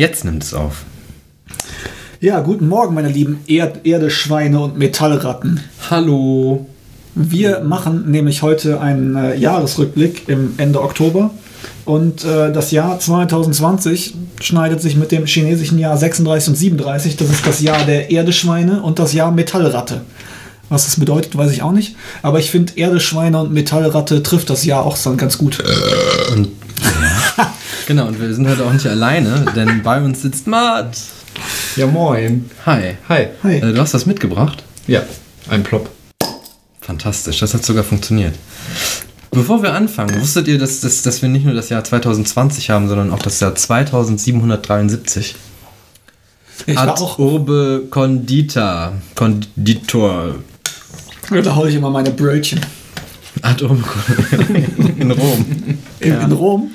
Jetzt nimmt es auf. Ja, guten Morgen, meine lieben Erd Erdeschweine und Metallratten. Hallo. Wir machen nämlich heute einen äh, Jahresrückblick im Ende Oktober. Und äh, das Jahr 2020 schneidet sich mit dem chinesischen Jahr 36 und 37. Das ist das Jahr der Erdeschweine und das Jahr Metallratte. Was das bedeutet, weiß ich auch nicht. Aber ich finde, Erdeschweine und Metallratte trifft das Jahr auch dann ganz gut. Und, ja. Genau, und wir sind heute auch nicht alleine, denn bei uns sitzt Matt. Ja, moin. Hi. Hi. Hi. Äh, du hast was mitgebracht? Ja, ein Plop. Fantastisch, das hat sogar funktioniert. Bevor wir anfangen, wusstet ihr, dass, dass, dass wir nicht nur das Jahr 2020 haben, sondern auch das Jahr 2773? Ich war Ad auch, urbe condita. Konditor. da hole ich immer meine Brötchen. Ad urbe in Rom. In, Ja. in Rom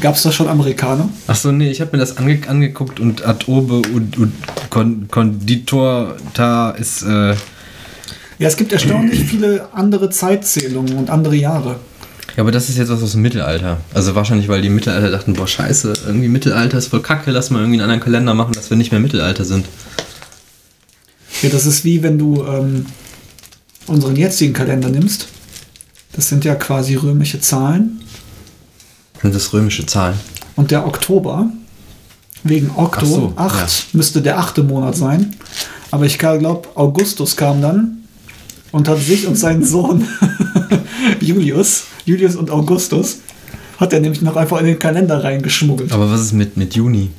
gab es da schon Amerikaner. Achso, nee, ich habe mir das ange angeguckt und ad urbe und, und Kon Konditor da ist. Äh, Ja, es gibt erstaunlich viele andere Zeitzählungen und andere Jahre. ja, aber das ist jetzt was aus dem Mittelalter. Also wahrscheinlich, weil die Mittelalter dachten, boah, scheiße, irgendwie Mittelalter ist voll kacke, lass mal irgendwie einen anderen Kalender machen, dass wir nicht mehr Mittelalter sind. Ja, das ist wie wenn du ähm, unseren jetzigen Kalender nimmst. Das sind ja quasi römische Zahlen. Sind das römische Zahlen? Und der Oktober, wegen Okto, so, 8, ja. müsste der achte Monat sein. Aber ich glaube, Augustus kam dann und hat sich und seinen Sohn Julius, Julius und Augustus, hat er nämlich noch einfach in den Kalender reingeschmuggelt. Aber was ist mit, mit Juni?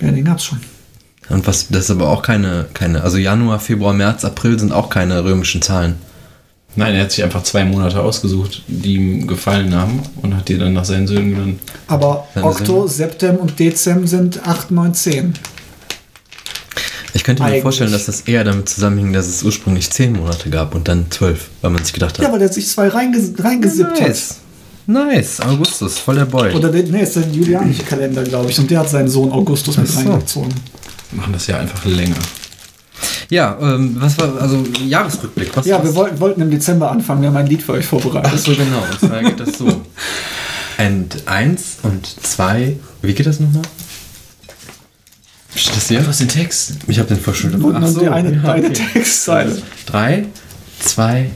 Ja, den gab's schon. Und was, das ist aber auch keine, keine, also Januar, Februar, März, April sind auch keine römischen Zahlen. Nein, er hat sich einfach zwei Monate ausgesucht, die ihm gefallen haben und hat die dann nach seinen Söhnen genannt. Aber Seine Okto, Söhne? Septem und Dezem sind 8, 9, 10. Ich könnte mir Eigentlich. vorstellen, dass das eher damit zusammenhing, dass es ursprünglich zehn Monate gab und dann zwölf, weil man sich gedacht hat. Ja, weil der sich zwei reinges reingesippt hat. nice. Nice, Augustus, voll der Boy. Oder der, nee, ist der julianische Kalender, glaube ich. Und der hat seinen Sohn Augustus mit so. reingezogen. Machen das ja einfach länger. Ja, ähm, was war, also Jahresrückblick, was Ja, was? wir wollten, wollten im Dezember anfangen. Wir haben ein Lied für euch vorbereitet. Ach so, genau, und zwar geht das so. Und eins und zwei, wie geht das nochmal? Steht das hier? den Text. Ich habe den verschuldet. Und nur die eine, ja, eine okay. Textzeile. Drei, zwei,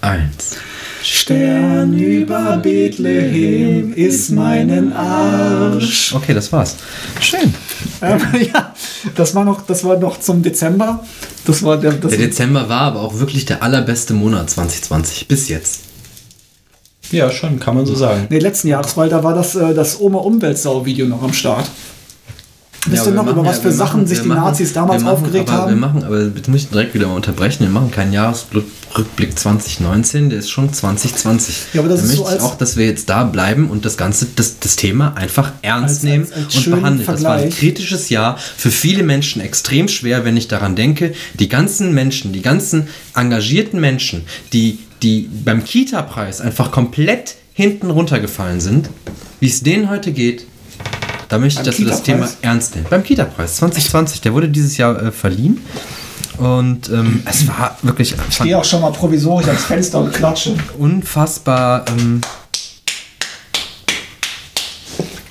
eins. Stern über Bethlehem ist meinen Arsch. Okay, das war's. Schön. Ähm, ja, das war noch, das war noch zum Dezember. Das war der, das Der Dezember war aber auch wirklich der allerbeste Monat 2020 bis jetzt. Ja, schon, kann man so sagen. nee, letzten Jahres, weil da war das, äh, das Oma Umweltsau-Video noch am Start. Wisst Ja, ihr noch, wir über was ja- für wir Sachen machen- sich wir die machen- Nazis damals wir machen, aufgeregt aber Wir haben? machen, aber jetzt muss ich direkt wieder mal unterbrechen. Wir machen keinen Jahresrückblick 2019, der ist schon 2020. Ja, aber das da ist so als- auch, dass wir jetzt da bleiben und das Ganze, das, das Thema einfach ernst Als- nehmen als- und behandeln. Das war ein Vergleich. kritisches Jahr für viele Menschen extrem schwer, wenn ich daran denke, die ganzen Menschen, die ganzen engagierten Menschen, die, die beim Kita-Preis einfach komplett hinten runtergefallen sind, wie es denen heute geht, da möchte ich, dass wir das Thema ernst nehmen. Beim Kita-Preis 2020, der wurde dieses Jahr äh, verliehen. Und ähm, es war wirklich Ich gehe auch schon mal provisorisch ans Fenster und klatsche unfassbar. Ähm,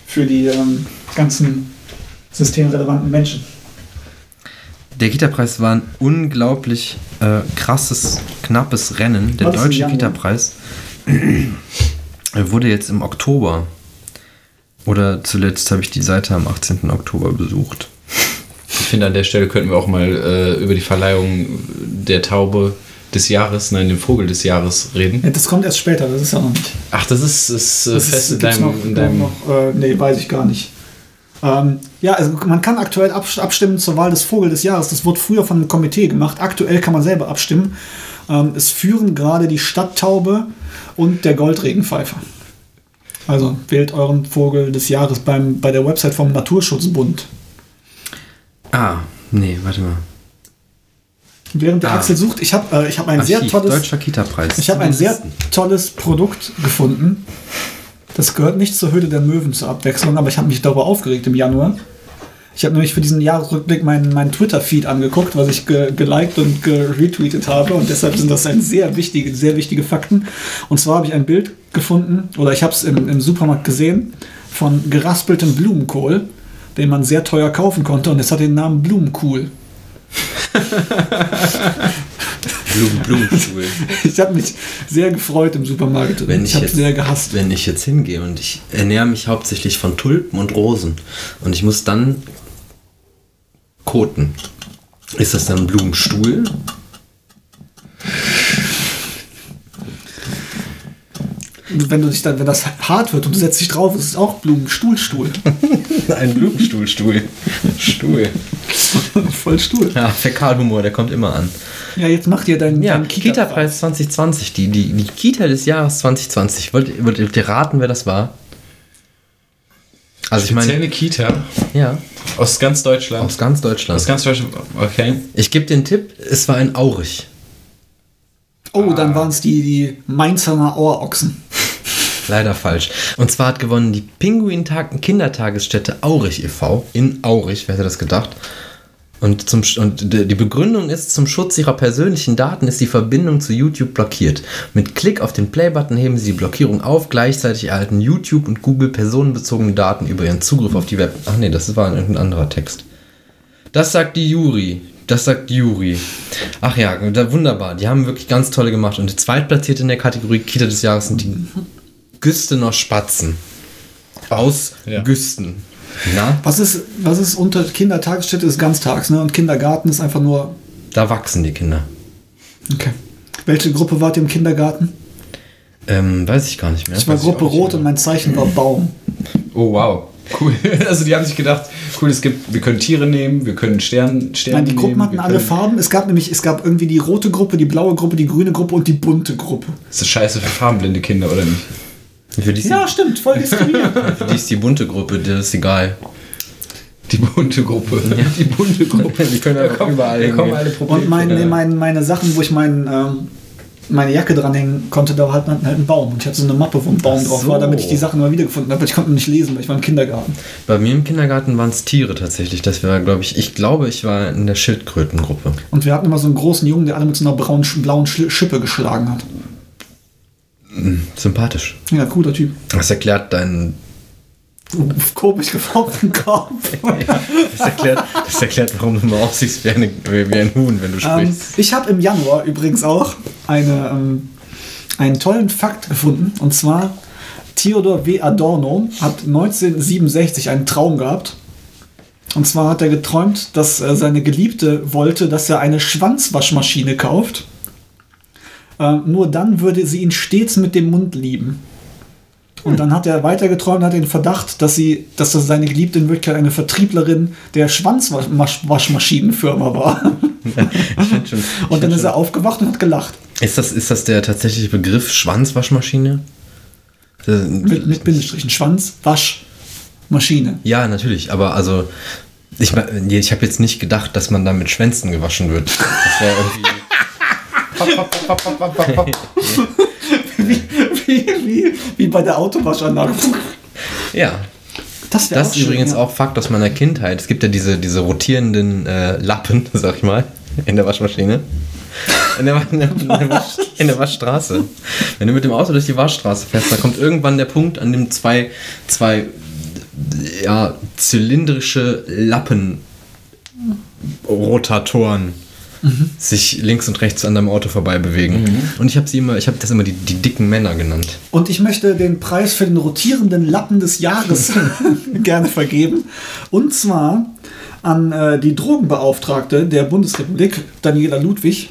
für die ähm, ganzen systemrelevanten Menschen. der Kita-Preis war ein unglaublich äh, krasses, knappes Rennen. Der deutsche? Kita-Preis Er wurde jetzt im Oktober. Oder zuletzt habe ich die Seite am 18. Oktober besucht. Ich finde, an der Stelle könnten wir auch mal äh, über die Verleihung der Taube des Jahres, nein, dem Vogel des Jahres reden. Ja, das kommt erst später, das ist ja noch nicht. Ach, das ist, ist äh, Das fest in gibt's deinem. noch, in deinem noch äh, nee, weiß ich gar nicht. Ähm, ja, also man kann aktuell abs- abstimmen zur Wahl des Vogel des Jahres. Das wurde früher von einem Komitee gemacht. Aktuell kann man selber abstimmen. Ähm, es führen gerade die Stadttaube und der Goldregenpfeifer. Also wählt euren Vogel des Jahres beim, bei der Website vom Naturschutzbund. Ah, nee, warte mal. Während der Ah. Axel sucht, ich habe äh, ich hab ein sehr Archiv, tolles Deutscher Kita-Preis. Ich habe ein sehr tolles Produkt gefunden. Das gehört nicht zur Höhle der Möwen zur Abwechslung, aber ich habe mich darüber aufgeregt im Januar. Ich habe nämlich für diesen Jahresrückblick meinen, meinen Twitter-Feed angeguckt, was ich ge geliked und geretweetet habe. Und deshalb sind das ein sehr wichtige, sehr wichtige Fakten. Und zwar habe ich ein Bild gefunden, oder ich habe es im, im Supermarkt gesehen, von geraspeltem Blumenkohl, den man sehr teuer kaufen konnte und es hat den Namen Blumenkohl. Blumen, Blumenstuhl. Ich habe mich sehr gefreut im Supermarkt. Wenn ich habe sehr gehasst. wenn ich jetzt hingehe und ich ernähre mich hauptsächlich von Tulpen und Rosen und ich muss dann koten, ist das dann ein Blumenstuhl? Wenn du dich dann, wenn das hart wird und du setzt dich drauf, ist es auch Blumenstuhlstuhl. Ein Blumenstuhlstuhl. Stuhl. Voll Stuhl. Ja, Fäkalhumor, der kommt immer an. Ja, jetzt mach dir deinen, Ja, deinen Kita-Preis 2020, die, die, die Kita des Jahres 2020. Wollt, wollt ihr raten, wer das war? Also ich meine, eine Kita ja, aus ganz Deutschland. aus ganz Deutschland. aus ganz Deutschland. Okay. Ich gebe den Tipp, es war ein Aurich. Oh, dann waren es die, die Mainzer Ohrochsen. Leider falsch. Und zwar hat gewonnen die Pinguin-Tag- Kindertagesstätte Aurich e.V. in Aurich, wer hätte das gedacht? Und, zum, und die Begründung ist, zum Schutz ihrer persönlichen Daten ist die Verbindung zu YouTube blockiert. Mit Klick auf den Play-Button heben sie die Blockierung auf. Gleichzeitig erhalten YouTube und Google personenbezogene Daten über ihren Zugriff auf die Web. Ach nee, das war irgendein anderer Text. Das sagt die Jury. Das sagt die Jury. Ach ja, wunderbar. Die haben wirklich ganz tolle gemacht. Und die zweitplatzierte in der Kategorie Kita des Jahres sind die Güstener Spatzen. Aus Ja. Güsten. Na, Was ist, was ist unter Kindertagesstätte ist ganztags, ne? Und Kindergarten ist einfach nur. da wachsen die Kinder. Okay. Welche Gruppe wart ihr im Kindergarten? Ähm, weiß ich gar nicht mehr. Ich war Weiß ich Gruppe nicht Rot mehr. und mein Zeichen war Baum. Oh wow. Cool. Also die haben sich gedacht, cool, es gibt, wir können Tiere nehmen, wir können Stern, Sterne Nein, die Gruppen nehmen, hatten alle Farben. Es gab nämlich, es gab irgendwie die rote Gruppe, die blaue Gruppe, die grüne Gruppe und die bunte Gruppe. Das ist scheiße für farbenblinde Kinder, oder nicht? Für die, Ja, stimmt, voll diskriminierend. die, für die ist die bunte Gruppe, das ist egal. Die bunte Gruppe. Die bunte Gruppe. Die können einfach kommen- überall Probleme. Und mein, mein, meine Sachen, wo ich mein, ähm, meine Jacke dranhängen konnte, da war halt, halt ein Baum. Und ich hatte so eine Mappe, wo ein Baum Ach drauf so. war, damit ich die Sachen immer wiedergefunden habe. weil Ich konnte nicht lesen, weil ich war im Kindergarten. Bei mir im Kindergarten waren es Tiere tatsächlich. Das war, glaube ich, ich glaube, ich war in der Schildkrötengruppe. Und wir hatten immer so einen großen Jungen, der alle mit so einer braunen, blauen Sch- Schippe geschlagen hat. Sympathisch. Ja, cooler Typ. Das erklärt deinen. Komisch geformten Kopf. Das erklärt, das erklärt, warum du mal aussiehst wie, eine, wie ein Huhn, wenn du Ähm, sprichst. ich habe im Januar übrigens auch eine, ähm, einen tollen Fakt gefunden. Und zwar, Theodor W. Adorno hat 1967 einen Traum gehabt. Und zwar hat er geträumt, dass seine Geliebte wollte, dass er eine Schwanzwaschmaschine kauft. Ähm, nur dann würde sie ihn stets mit dem Mund lieben. Und dann hat er weiter geträumt, hat den Verdacht, dass sie, dass das seine Geliebte in Wirklichkeit eine Vertrieblerin der Schwanzwaschmaschinenfirma war. Find schon, Und dann ist er aufgewacht und hat gelacht. ist, das, ist das der tatsächliche Begriff Schwanzwaschmaschine? Das- Mit, mit Bindestrichen. Schwanzwaschmaschine. Ja, natürlich, aber also. Ich, ich habe jetzt nicht gedacht, dass man da mit Schwänzen gewaschen wird. Das wäre irgendwie. Wie, wie, wie, wie bei der Autowaschanlage. ja. Das Das ist übrigens auch Fakt aus meiner Kindheit. Es gibt ja diese, diese rotierenden äh, Lappen, sag ich mal, in der Waschmaschine. In der, in, der, in, der Wasch, in der Waschstraße. Wenn du mit dem Auto durch die Waschstraße fährst, da kommt irgendwann der Punkt, an dem zwei, zwei ja, zylindrische Lappenrotatoren sich links und rechts an deinem Auto vorbei bewegen. Und ich habe sie immer, ich habe das immer die, die dicken Männer genannt. Und ich möchte den Preis für den rotierenden Lappen des Jahres gerne vergeben. Und zwar an äh, die Drogenbeauftragte der Bundesrepublik, Daniela Ludwig.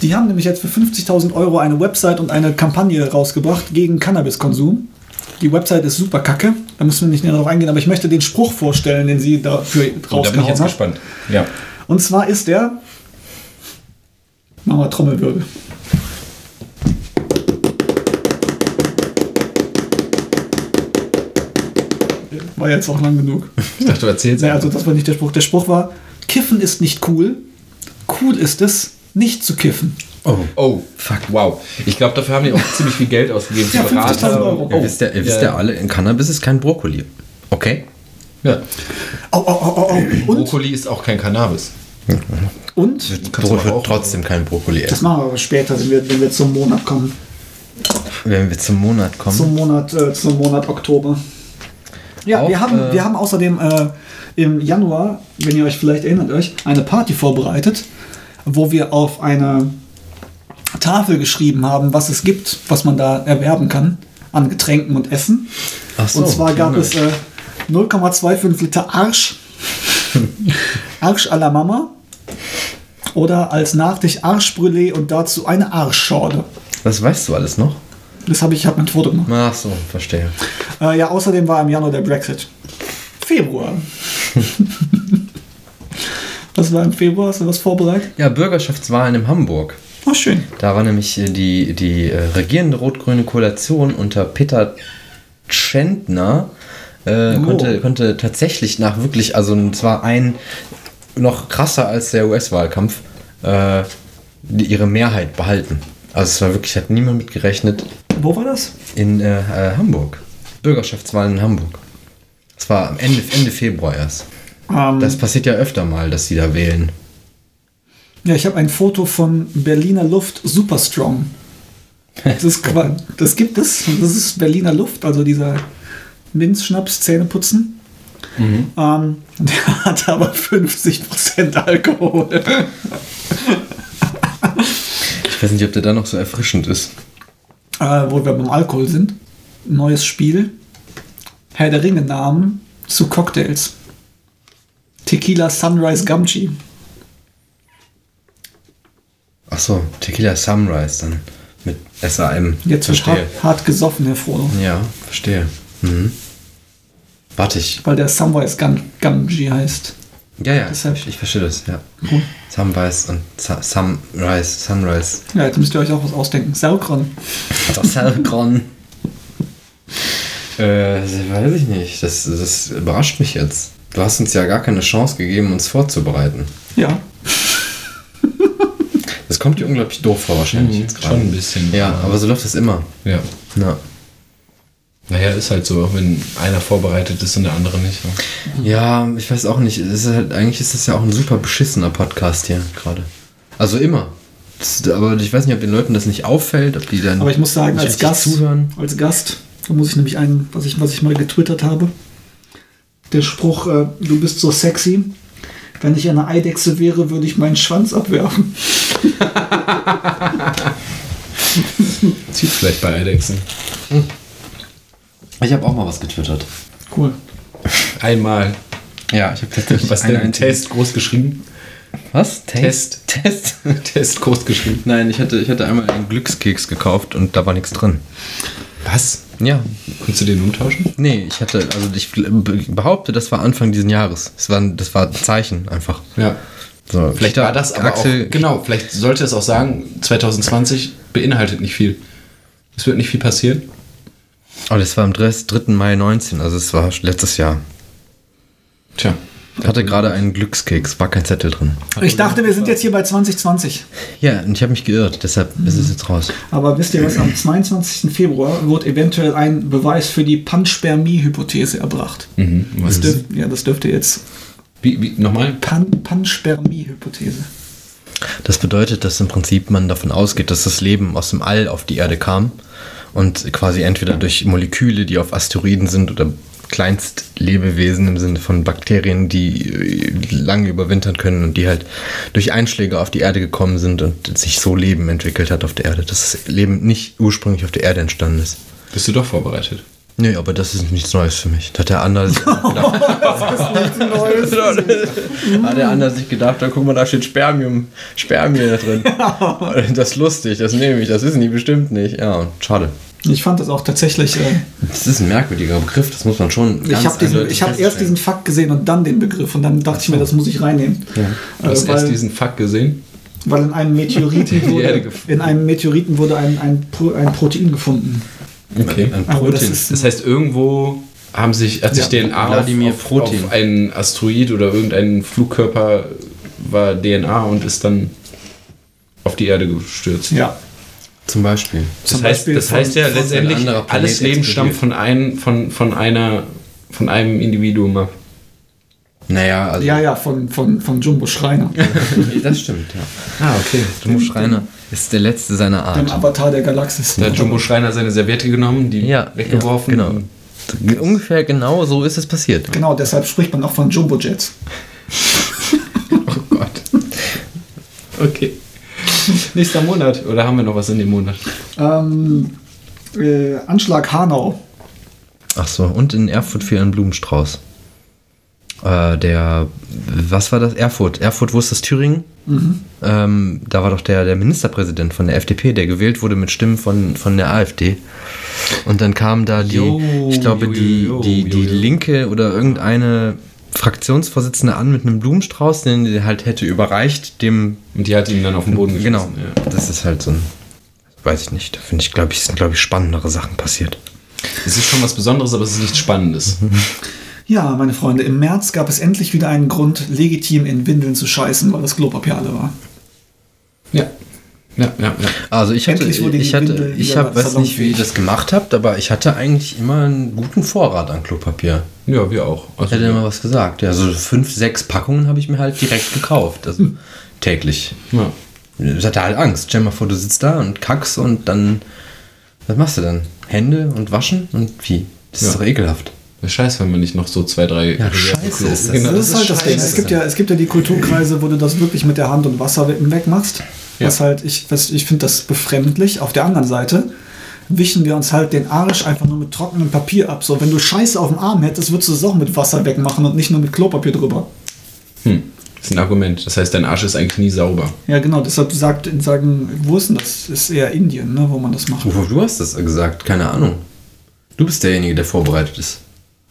Die haben nämlich jetzt für 50.000 Euro eine Website und eine Kampagne rausgebracht gegen Cannabiskonsum. Die Website ist super kacke, da müssen wir nicht näher darauf eingehen, aber ich möchte den Spruch vorstellen, den sie dafür Oh, da bin ich rausgehauen jetzt hat. gespannt. Ja. Und zwar ist der. Machen wir Trommelwirbel. War jetzt auch lang genug. Ich dachte, du erzählst. Naja, also das war nicht der Spruch. Der Spruch war: Kiffen ist nicht cool. Cool ist es, nicht zu kiffen. Oh. Oh, fuck, wow. Ich glaube, dafür haben die auch ziemlich viel Geld ausgegeben Ja, für 50.000 Berater. Euro. Ihr wisst ja, ihr wisst ja alle, in Cannabis ist kein Brokkoli. Okay? Ja. Au, au, au. Und, Brokkoli ist auch kein Cannabis. Und du Bro aber auch- trotzdem kein Brokkoli das essen. machen wir aber später, wenn wir, wenn wir zum Monat kommen. Wenn wir zum Monat kommen. Zum Monat, äh, zum Monat Oktober. Ja, Auch, wir, haben, äh, wir haben außerdem äh, im Januar, wenn ihr euch vielleicht erinnert euch, eine Party vorbereitet, wo wir auf eine Tafel geschrieben haben, was es gibt, was man da erwerben kann an Getränken und Essen. Ach so, und zwar gab es äh, 0,25 Liter Arsch. Arsch à la Mama. Oder als Nachtisch Arschbrûlé und dazu eine Arschschorle. Das weißt du alles noch? Das habe ich, habe ein Foto gemacht. Ach so, verstehe. Äh, ja, außerdem war im Januar der Brexit. Februar. was war im Februar? Hast du was vorbereitet? Ja, Bürgerschaftswahlen in Hamburg. Oh, schön. Da war nämlich äh, die, die äh, regierende rot-grüne Koalition unter Peter Tschentner äh, Oh. konnte, konnte tatsächlich nach wirklich, also es war ein noch krasser als der US-Wahlkampf, äh, ihre Mehrheit behalten. Also es war wirklich, hat niemand mit gerechnet Wo war das? in äh, äh, Hamburg. Bürgerschaftswahlen in Hamburg. Es war am Ende, Ende Februar erst. Ähm, Das passiert ja öfter mal, dass sie da wählen. ja, ich habe ein Foto von Berliner Luft Super Strong. Das, ist, das gibt es. Das ist Berliner Luft, also dieser Minzschnaps Zähneputzen. Ähm, der hat aber 50% Alkohol. Ich weiß nicht, ob der da noch so erfrischend ist. äh, wo wir beim Alkohol sind. Neues Spiel. Herr der Ringe Namen zu Cocktails. Tequila Sunrise Gumchi. Ach so, Tequila Sunrise dann mit SAM. Jetzt verstehe. hart, hart gesoffen, Herr Frodo. Ja, verstehe. Mhm. Warte ich. Weil der Sunrise Gum Gumchi heißt. Ja, ja, Deshalb- ich, ich verstehe das, ja. Cool. Sunrise und Sa- Sunrise, Sunrise. Ja, jetzt müsst ihr euch auch was ausdenken. Saukron. Das Helgron. äh, das weiß ich nicht. Das, das überrascht mich jetzt. Du hast uns ja gar keine Chance gegeben, uns vorzubereiten. Ja. Das kommt dir unglaublich doof vor, wahrscheinlich jetzt gerade. Schon ein bisschen. Ja, aber so läuft das immer. Ja. Ja. Naja, ist halt so, wenn einer vorbereitet ist und der andere nicht. Ne? Ja, ich weiß auch nicht. Ist halt, eigentlich ist das ja auch ein super beschissener Podcast hier gerade. Also immer. Das, aber ich weiß nicht, ob den Leuten das nicht auffällt, ob die dann Aber ich muss sagen, als Gast, zuhören. als Gast, da muss ich nämlich einen, was ich, was ich mal getwittert habe. Der Spruch, äh, du bist so sexy. Wenn ich eine Eidechse wäre, würde ich meinen Schwanz abwerfen. Zieht vielleicht bei Eidechsen. Ich habe auch mal was getwittert. Cool. Einmal. Ja, ich habe tatsächlich Was einen denn? Test groß geschrieben? Was? Test. Test. Test groß geschrieben. Nein, ich hatte, ich hatte einmal einen Glückskeks gekauft und da war nichts drin. Was? Ja. Kannst du den umtauschen? Nee, ich hatte, also ich behaupte, das war Anfang diesen Jahres. Das war, das war ein Zeichen einfach. Ja. So, Vielleicht war das aber Axel, auch, genau, vielleicht sollte es auch sagen, 2020 beinhaltet nicht viel. Es wird nicht viel passieren. Oh, das war am 3. Mai 19, also es war letztes Jahr. Tja. Ich hatte gerade einen Glückskeks, war kein Zettel drin. Ich dachte, wir sind jetzt hier bei 2020. Ja, und ich habe mich geirrt, deshalb ist es jetzt raus. Aber wisst ihr was? Am 22. Februar wird eventuell ein Beweis für die Panspermie-Hypothese erbracht. Mhm. Was Das ist, dürft, ja, das dürfte jetzt. wie, wie, nochmal? Pan Panspermie-Hypothese. Das bedeutet, dass im Prinzip man davon ausgeht, dass das Leben aus dem All auf die Erde kam und quasi entweder durch Moleküle, die auf Asteroiden sind oder Kleinstlebewesen im Sinne von Bakterien, die äh, lange überwintern können und die halt durch Einschläge auf die Erde gekommen sind und sich so Leben entwickelt hat auf der Erde. Dass das Leben nicht ursprünglich auf der Erde entstanden ist. Bist du doch vorbereitet? Nee, aber das ist nichts Neues für mich. Da hat der andere sich gedacht. hat der andere sich gedacht, da guck mal, da steht Spermium, Spermie da drin. Das ist lustig, das nehme ich, das wissen die bestimmt nicht. Ja, schade. Ich fand das auch tatsächlich. Äh, Das ist ein merkwürdiger Begriff, das muss man schon ich habe hab erst diesen Fakt gesehen und dann den Begriff und dann dachte ich mir, das muss ich reinnehmen. Du hast Äh, erst weil, diesen Fakt gesehen. weil in einem Meteoriten wurde, in einem Meteoriten wurde ein, ein, ein Protein gefunden. Okay. Ein Aber das Protein. ist Das heißt, irgendwo haben sich, hat sich Ja, DNA auf, Wladimir auf, Protein. auf einen Asteroid oder irgendeinen Flugkörper war DNA und ist dann auf die Erde gestürzt. ja. Zum Beispiel. Das Zum heißt, Beispiel das von- heißt ja letztendlich, alles Leben stammt von, ein, von, von, einer, von einem Individuum ab. Naja, also. Ja, ja, von, von, von Jumbo Schreiner, Das stimmt, ja. Ah, okay. Jumbo Schreiner ist der letzte seiner dem Art. Avatar der Galaxis. Da hat Jumbo Schreiner seine Serviette genommen, die Ja, weggeworfen. ja, genau. Ungefähr genau so ist es passiert. Genau, deshalb spricht man auch von Jumbo-Jets. Oh Gott. Okay. Nächster Monat. Oder haben wir noch was in dem Monat? Ähm, äh, Anschlag Hanau. Ach so, und in Erfurt für einen Blumenstrauß. Äh, der, was war das? Erfurt. Erfurt, wo ist das? Thüringen? Ähm, da war doch der, der Ministerpräsident von der FDP, der gewählt wurde mit Stimmen von, von der AfD. Und dann kam da die, Jo, ich glaube, jo, die, jo, die, jo, die jo. Linke oder irgendeine Fraktionsvorsitzende an mit einem Blumenstrauß, den sie halt hätte überreicht, dem Und die hat ihn dann auf den Boden Genau. geschmissen. Ja. Das ist halt so ein. Weiß ich nicht. Da finde ich, glaube ich, sind, glaube ich, spannendere Sachen passiert. Es ist schon was Besonderes, aber es ist nichts Spannendes. Ja, meine Freunde, im März gab es endlich wieder einen Grund, legitim in Windeln zu scheißen, weil das Klopapier alle war. Ja. Ja, ja, ja. Also ich hatte, Endlich ich hatte, ich habe, weiß nicht, wie ihr das gemacht habt, aber ich hatte eigentlich immer einen guten Vorrat an Klopapier. Ja, wir auch. Also, Ich hätte immer was gesagt. Ja, so fünf, sechs Packungen habe ich mir halt direkt gekauft. Also täglich. ja. Ich hatte halt Angst. Stell dir mal vor, du sitzt da und kackst und dann. Was machst du dann? Hände und waschen? Und wie? Das ist Ja. doch ekelhaft. Scheiße, wenn man nicht noch so zwei, drei Ja, scheiße ist das. Genau, das, ist halt das Ding. Es gibt, ja, es gibt ja die Kulturkreise, wo du das wirklich mit der Hand und Wasser we- Ja. Was halt, ich, was- ich finde das befremdlich. Auf der anderen Seite wischen wir uns halt den Arsch einfach nur mit trockenem Papier ab. So, wenn du Scheiße auf dem Arm hättest, würdest du es auch mit Wasser wegmachen und nicht nur mit Klopapier drüber. Hm. Das ist ein Argument. Das heißt, dein Arsch ist eigentlich nie sauber. Ja, genau. Deshalb sagt, sagen, wo ist denn das? Ist eher Indien, ne, wo man das macht. Du hast das gesagt? Keine Ahnung. Du bist derjenige, der vorbereitet ist.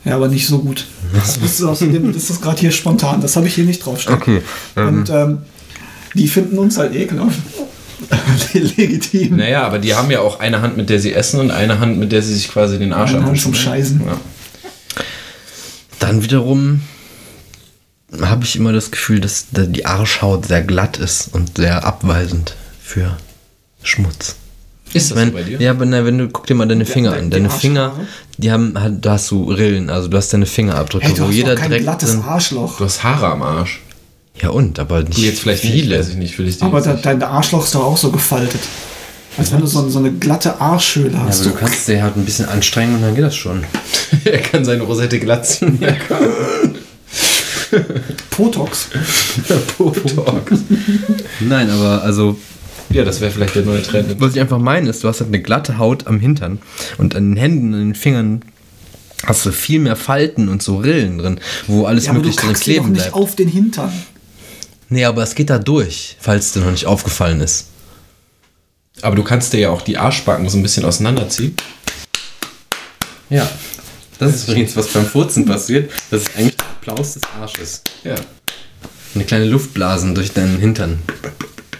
Ja, aber nicht so gut. Das ist außerdem, das ist gerade hier spontan. Das habe ich hier nicht draufstehen. Okay. Und ähm, die finden uns halt ekelhaft. Legitim. Naja, aber die haben ja auch eine Hand, mit der sie essen und eine Hand, mit der sie sich quasi den Arsch abwischen. zum Scheißen. Ja. Dann wiederum habe ich immer das Gefühl, dass da die Arschhaut sehr glatt ist und sehr abweisend für Schmutz. Ist das Wenn, so bei dir? Ja, aber na, wenn du guck dir mal deine Finger der- an. Deine? Finger, die haben halt, da hast du Rillen, also du hast deine Fingerabdrücke, Hey, du wo hast jeder doch kein direkt glattes. Arschloch. Du hast Haare am Arsch. Ja und, aber nicht Du jetzt vielleicht nicht, viele. weiß ich nicht, will ich dir Aber da, nicht. dein Arschloch ist doch auch so gefaltet. Als wenn du so, so eine glatte Arschhöhle ja, hast. aber du kannst dir halt ein bisschen anstrengen und dann geht das schon. er kann seine Rosette glatt ziehen. Potox. Botox. Nein, aber also Ja, das wäre vielleicht der neue Trend. Was ich einfach meine, ist, du hast halt eine glatte Haut am Hintern und an den Händen und den Fingern hast du viel mehr Falten und so Rillen drin, wo alles Ja, aber du möglich drin kleben nicht bleibt. auf den Hintern. Nee, aber es geht da durch, falls dir noch nicht aufgefallen ist. Aber du kannst dir ja auch die Arschbacken so ein bisschen auseinanderziehen. Ja. Das ist übrigens, was beim Furzen passiert. Das ist eigentlich der Applaus des Arsches. Ja. Eine kleine Luftblasen durch deinen Hintern.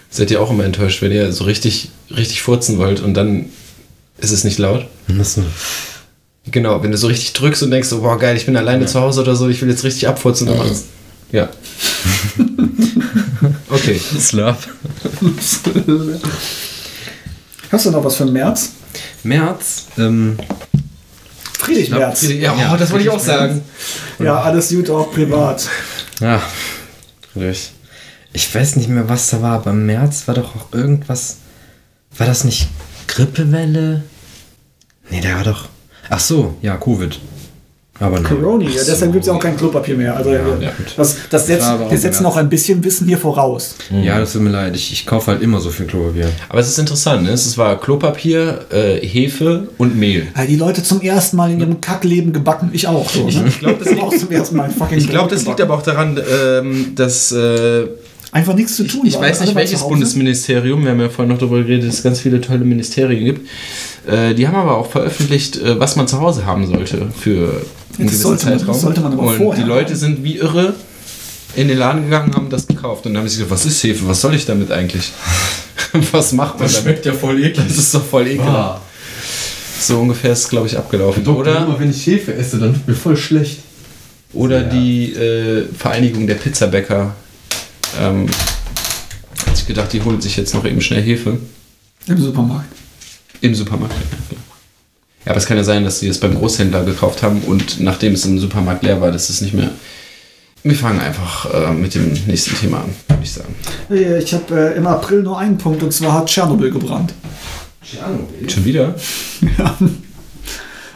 Seid ihr auch immer enttäuscht, wenn ihr so richtig, richtig furzen wollt und dann ist es nicht laut? Und das so, Genau, wenn du so richtig drückst und denkst, so, boah geil, ich bin alleine zu Hause oder so, ich will jetzt richtig abfurzen, dann machst Ja. okay. Slurp. Hast du noch was für März? März. Ähm, Friedrich März. Ja, oh, Ja, das wollte ich auch Friedrich sagen. Ja, alles gut, auch privat. ja. Friedrich. Ich weiß nicht mehr, was da war, aber im März war doch auch irgendwas. War das nicht Grippewelle? Nee, der war doch. Ach so, ja, Covid. Aber nein. Corona, ja, deshalb gibt es ja auch kein Klopapier mehr. Also ja, das, das setzt, auch wir setzen noch ein bisschen Wissen hier voraus. Ja, das tut mir leid. Ich, ich kaufe halt immer so viel Klopapier. Aber es ist interessant, ne? Es war Klopapier, äh, Hefe und Mehl. Weil die Leute zum ersten Mal in ihrem Kackleben gebacken. Ich auch. So, ne? Ich glaube, das, auch zum ersten Mal fucking ich glaub, Brot das liegt aber auch daran, ähm, dass äh, Einfach nichts zu tun. ich war. weiß nicht, welches. Bundesministerium, wir haben ja vorhin noch darüber geredet, dass es ganz viele tolle Ministerien gibt. Äh, die haben aber auch veröffentlicht, äh, was man zu Hause haben sollte für einen das gewissen sollte man- das Zeitraum. sollte man aber Und vorher die Leute sind wie irre in den Laden gegangen, haben das gekauft und dann haben sie gesagt, was ist Hefe, was soll ich damit eigentlich? was macht man damit? ja voll eklig. Das ist doch voll ekelhaft. So ungefähr ist es, glaube ich, abgelaufen. Oder Oder, wenn ich Hefe esse, dann wird mir voll schlecht. oder Ja. die äh, Vereinigung der Pizzabäcker ähm, hat sich gedacht, die holen sich jetzt noch eben schnell Hefe Im Supermarkt. im Supermarkt. Ja, aber es kann ja sein, dass sie es beim Großhändler gekauft haben und nachdem es im Supermarkt leer war, dass es nicht mehr. Wir fangen einfach äh, mit dem nächsten Thema an, würde ich sagen. Ich habe äh, im April nur einen Punkt und zwar hat Tschernobyl gebrannt. Schon wieder?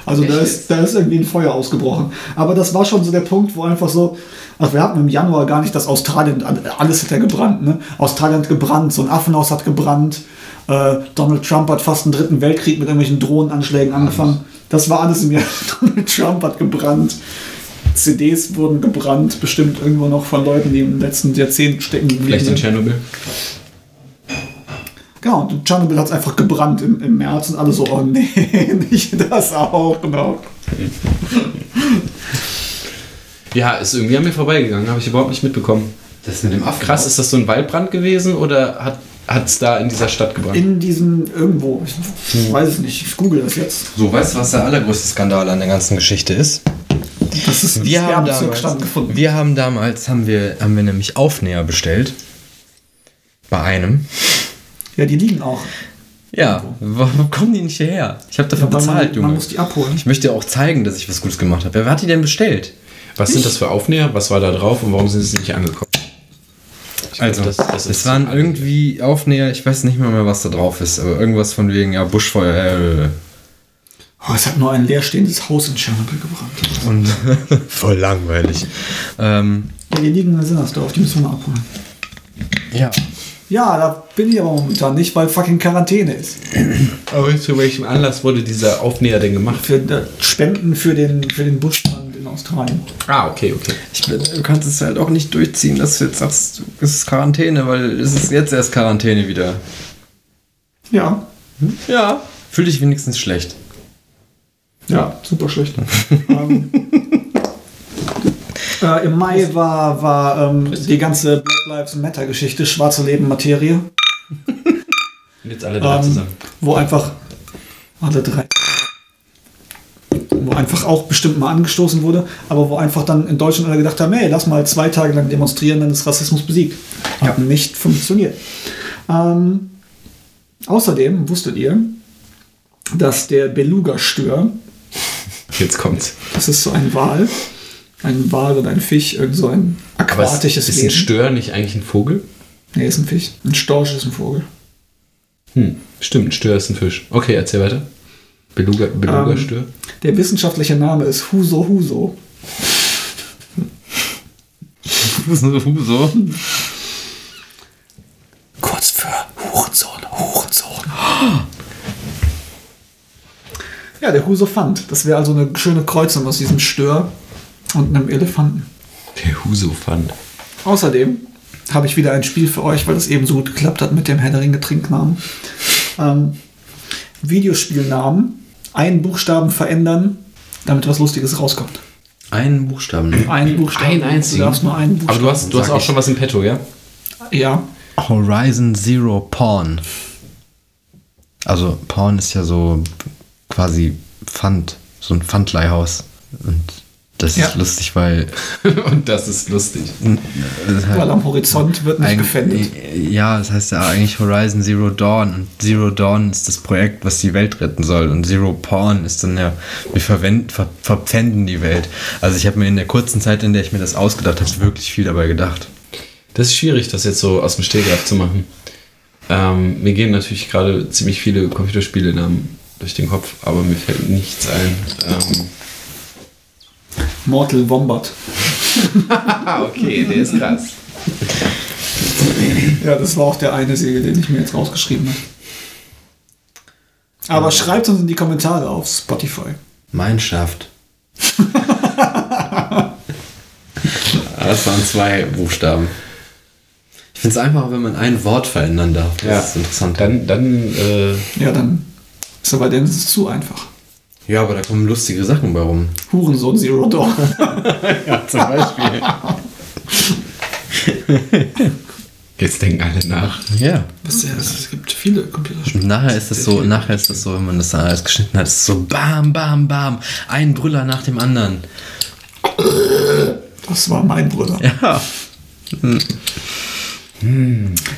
Also da ist, da ist irgendwie ein Feuer ausgebrochen. Aber das war schon so der Punkt, wo einfach so, ach, wir hatten im Januar gar nicht, dass Australien, alles hat ja gebrannt, ne? Australien hat gebrannt, so ein Affenhaus hat gebrannt, äh, Donald Trump hat fast einen dritten Weltkrieg mit irgendwelchen Drohnenanschlägen angefangen. Das war alles im Jahr. Donald Trump hat gebrannt. CDs wurden gebrannt, bestimmt irgendwo noch von Leuten, die im letzten Jahrzehnt stecken geblieben Vielleicht in. Tschernobyl. Genau, und Tschernobyl hat es einfach gebrannt im, im März und alle so, oh nee, nicht das auch noch. Ja, ist irgendwie an mir vorbeigegangen, habe ich überhaupt nicht mitbekommen. Das mit dem Affen. Krass, ist das so ein Waldbrand gewesen oder hat es da in dieser Stadt gebrannt? In diesem irgendwo, ich weiß es nicht, ich google das jetzt. So, weißt du, was der allergrößte Skandal an der ganzen Geschichte ist? Das ist Wir haben, damals, stattgefunden. wir haben damals, haben wir, haben wir nämlich Aufnäher bestellt. Bei einem. Ja, die liegen auch. Ja, warum kommen die nicht hierher? Ich habe dafür Ja, bezahlt, man, man Junge. muss die abholen. Ich möchte auch zeigen, dass ich was Gutes gemacht habe. Wer hat die denn bestellt? Was sind das für Aufnäher? Was war da drauf und warum sind sie nicht angekommen? Also, glaub, das- das es waren so irgendwie Aufnäher, ich weiß nicht mehr, mehr, was da drauf ist, aber irgendwas von wegen, ja, Buschfeuer. Äh, Oh, es hat nur ein leerstehendes Haus in Tschernobyl gebrannt. und voll langweilig. Ähm, Ja, die liegen in Sinnersdorf, die müssen wir mal abholen. ja. Ja, da bin ich aber momentan nicht, weil fucking Quarantäne ist. Aber zu welchem Anlass wurde dieser Aufnäher denn gemacht? Für äh, Spenden für den, für den Buschbrand in Australien. Ah, okay, okay. Ich, bin- du kannst es halt auch nicht durchziehen, dass du jetzt sagst, es ist Quarantäne, weil es ist jetzt erst Quarantäne wieder. Ja, Ja. Fühl dich wenigstens schlecht. ja, super schlecht. ähm, äh, Im Mai war, war ähm, die ganze Black Lives Matter Geschichte, schwarze Leben Materie. Und jetzt alle drei Ähm, zusammen. wo einfach alle drei wo einfach auch bestimmt mal angestoßen wurde, aber wo einfach dann in Deutschland alle gedacht haben, hey, lass mal zwei Tage lang demonstrieren, dann ist Rassismus besiegt. Hat nicht funktioniert. Ähm, außerdem wusstet ihr, dass der Beluga-Stör, Jetzt kommt's. das ist so ein Wal, ein Wal oder ein Fisch, irgend so ein Aber aquatisches ist ein Stör nicht eigentlich ein Vogel? Nee, ist ein Fisch. Ein Storch ist ein Vogel. Hm, stimmt, ein Stör ist ein Fisch. Okay, erzähl weiter. Beluga, Beluga Ähm? Der wissenschaftliche Name ist Huso Huso. so. Kurz für Hurensohn, Hurensohn. Ja, der Husofant. Das wäre also eine schöne Kreuzung aus diesem Stör und einem Elefanten. Der Huso-Fand. Außerdem habe ich wieder ein Spiel für euch, weil das eben so gut geklappt hat mit dem Herr der Ringe Trinknamen. Ähm, Videospielnamen. Einen Buchstaben verändern, damit was Lustiges rauskommt. Einen Buchstaben. Einen Buchstaben. Ein einzigen? Du darfst nur einen Buchstaben. Aber du hast, du hast auch ich. schon was im Petto, ja? Ja. Horizon Zero Pawn. Also Pawn ist ja so quasi Pfand, so ein Pfandleihhaus. Und das Ja. ist lustig, weil Und das ist lustig. das halt Weil am Horizont wird nicht gefändet. Ja, das heißt ja eigentlich Horizon Zero Dawn. Und Zero Dawn ist das Projekt, was die Welt retten soll. Und Zero Pawn ist dann ja, wir verwenden, ver, verpfänden die Welt. Also ich habe mir in der kurzen Zeit, in der ich mir das ausgedacht habe, wirklich viel dabei gedacht. Das ist schwierig, das jetzt so aus dem Stegreif zu machen. Ähm, mir gehen natürlich gerade ziemlich viele Computerspiele-Namen durch den Kopf, aber mir fällt nichts ein. Ähm, Mortal Wombat. okay, der ist krass. Ja, das war auch der eine Segel, den ich mir jetzt rausgeschrieben habe. Aber schreibt uns in die Kommentare auf Spotify. Mineshaft. das waren zwei Buchstaben. Ich finde es einfacher, wenn man ein Wort verändern darf. Das Ja. ist interessant. Dann, dann äh, Ja, dann ist aber denn ist es zu einfach. Ja, aber da kommen lustige Sachen bei rum. Hurensohn Zero Dawn. Ja, zum Beispiel. jetzt denken alle nach. ja. Was ja, es gibt viele Computerspiele. Nachher ist es so, nachher ist es so, wenn man das alles geschnitten hat, ist es so bam, bam, bam. Ein Brüller nach dem anderen. Das war mein Bruder. Ja.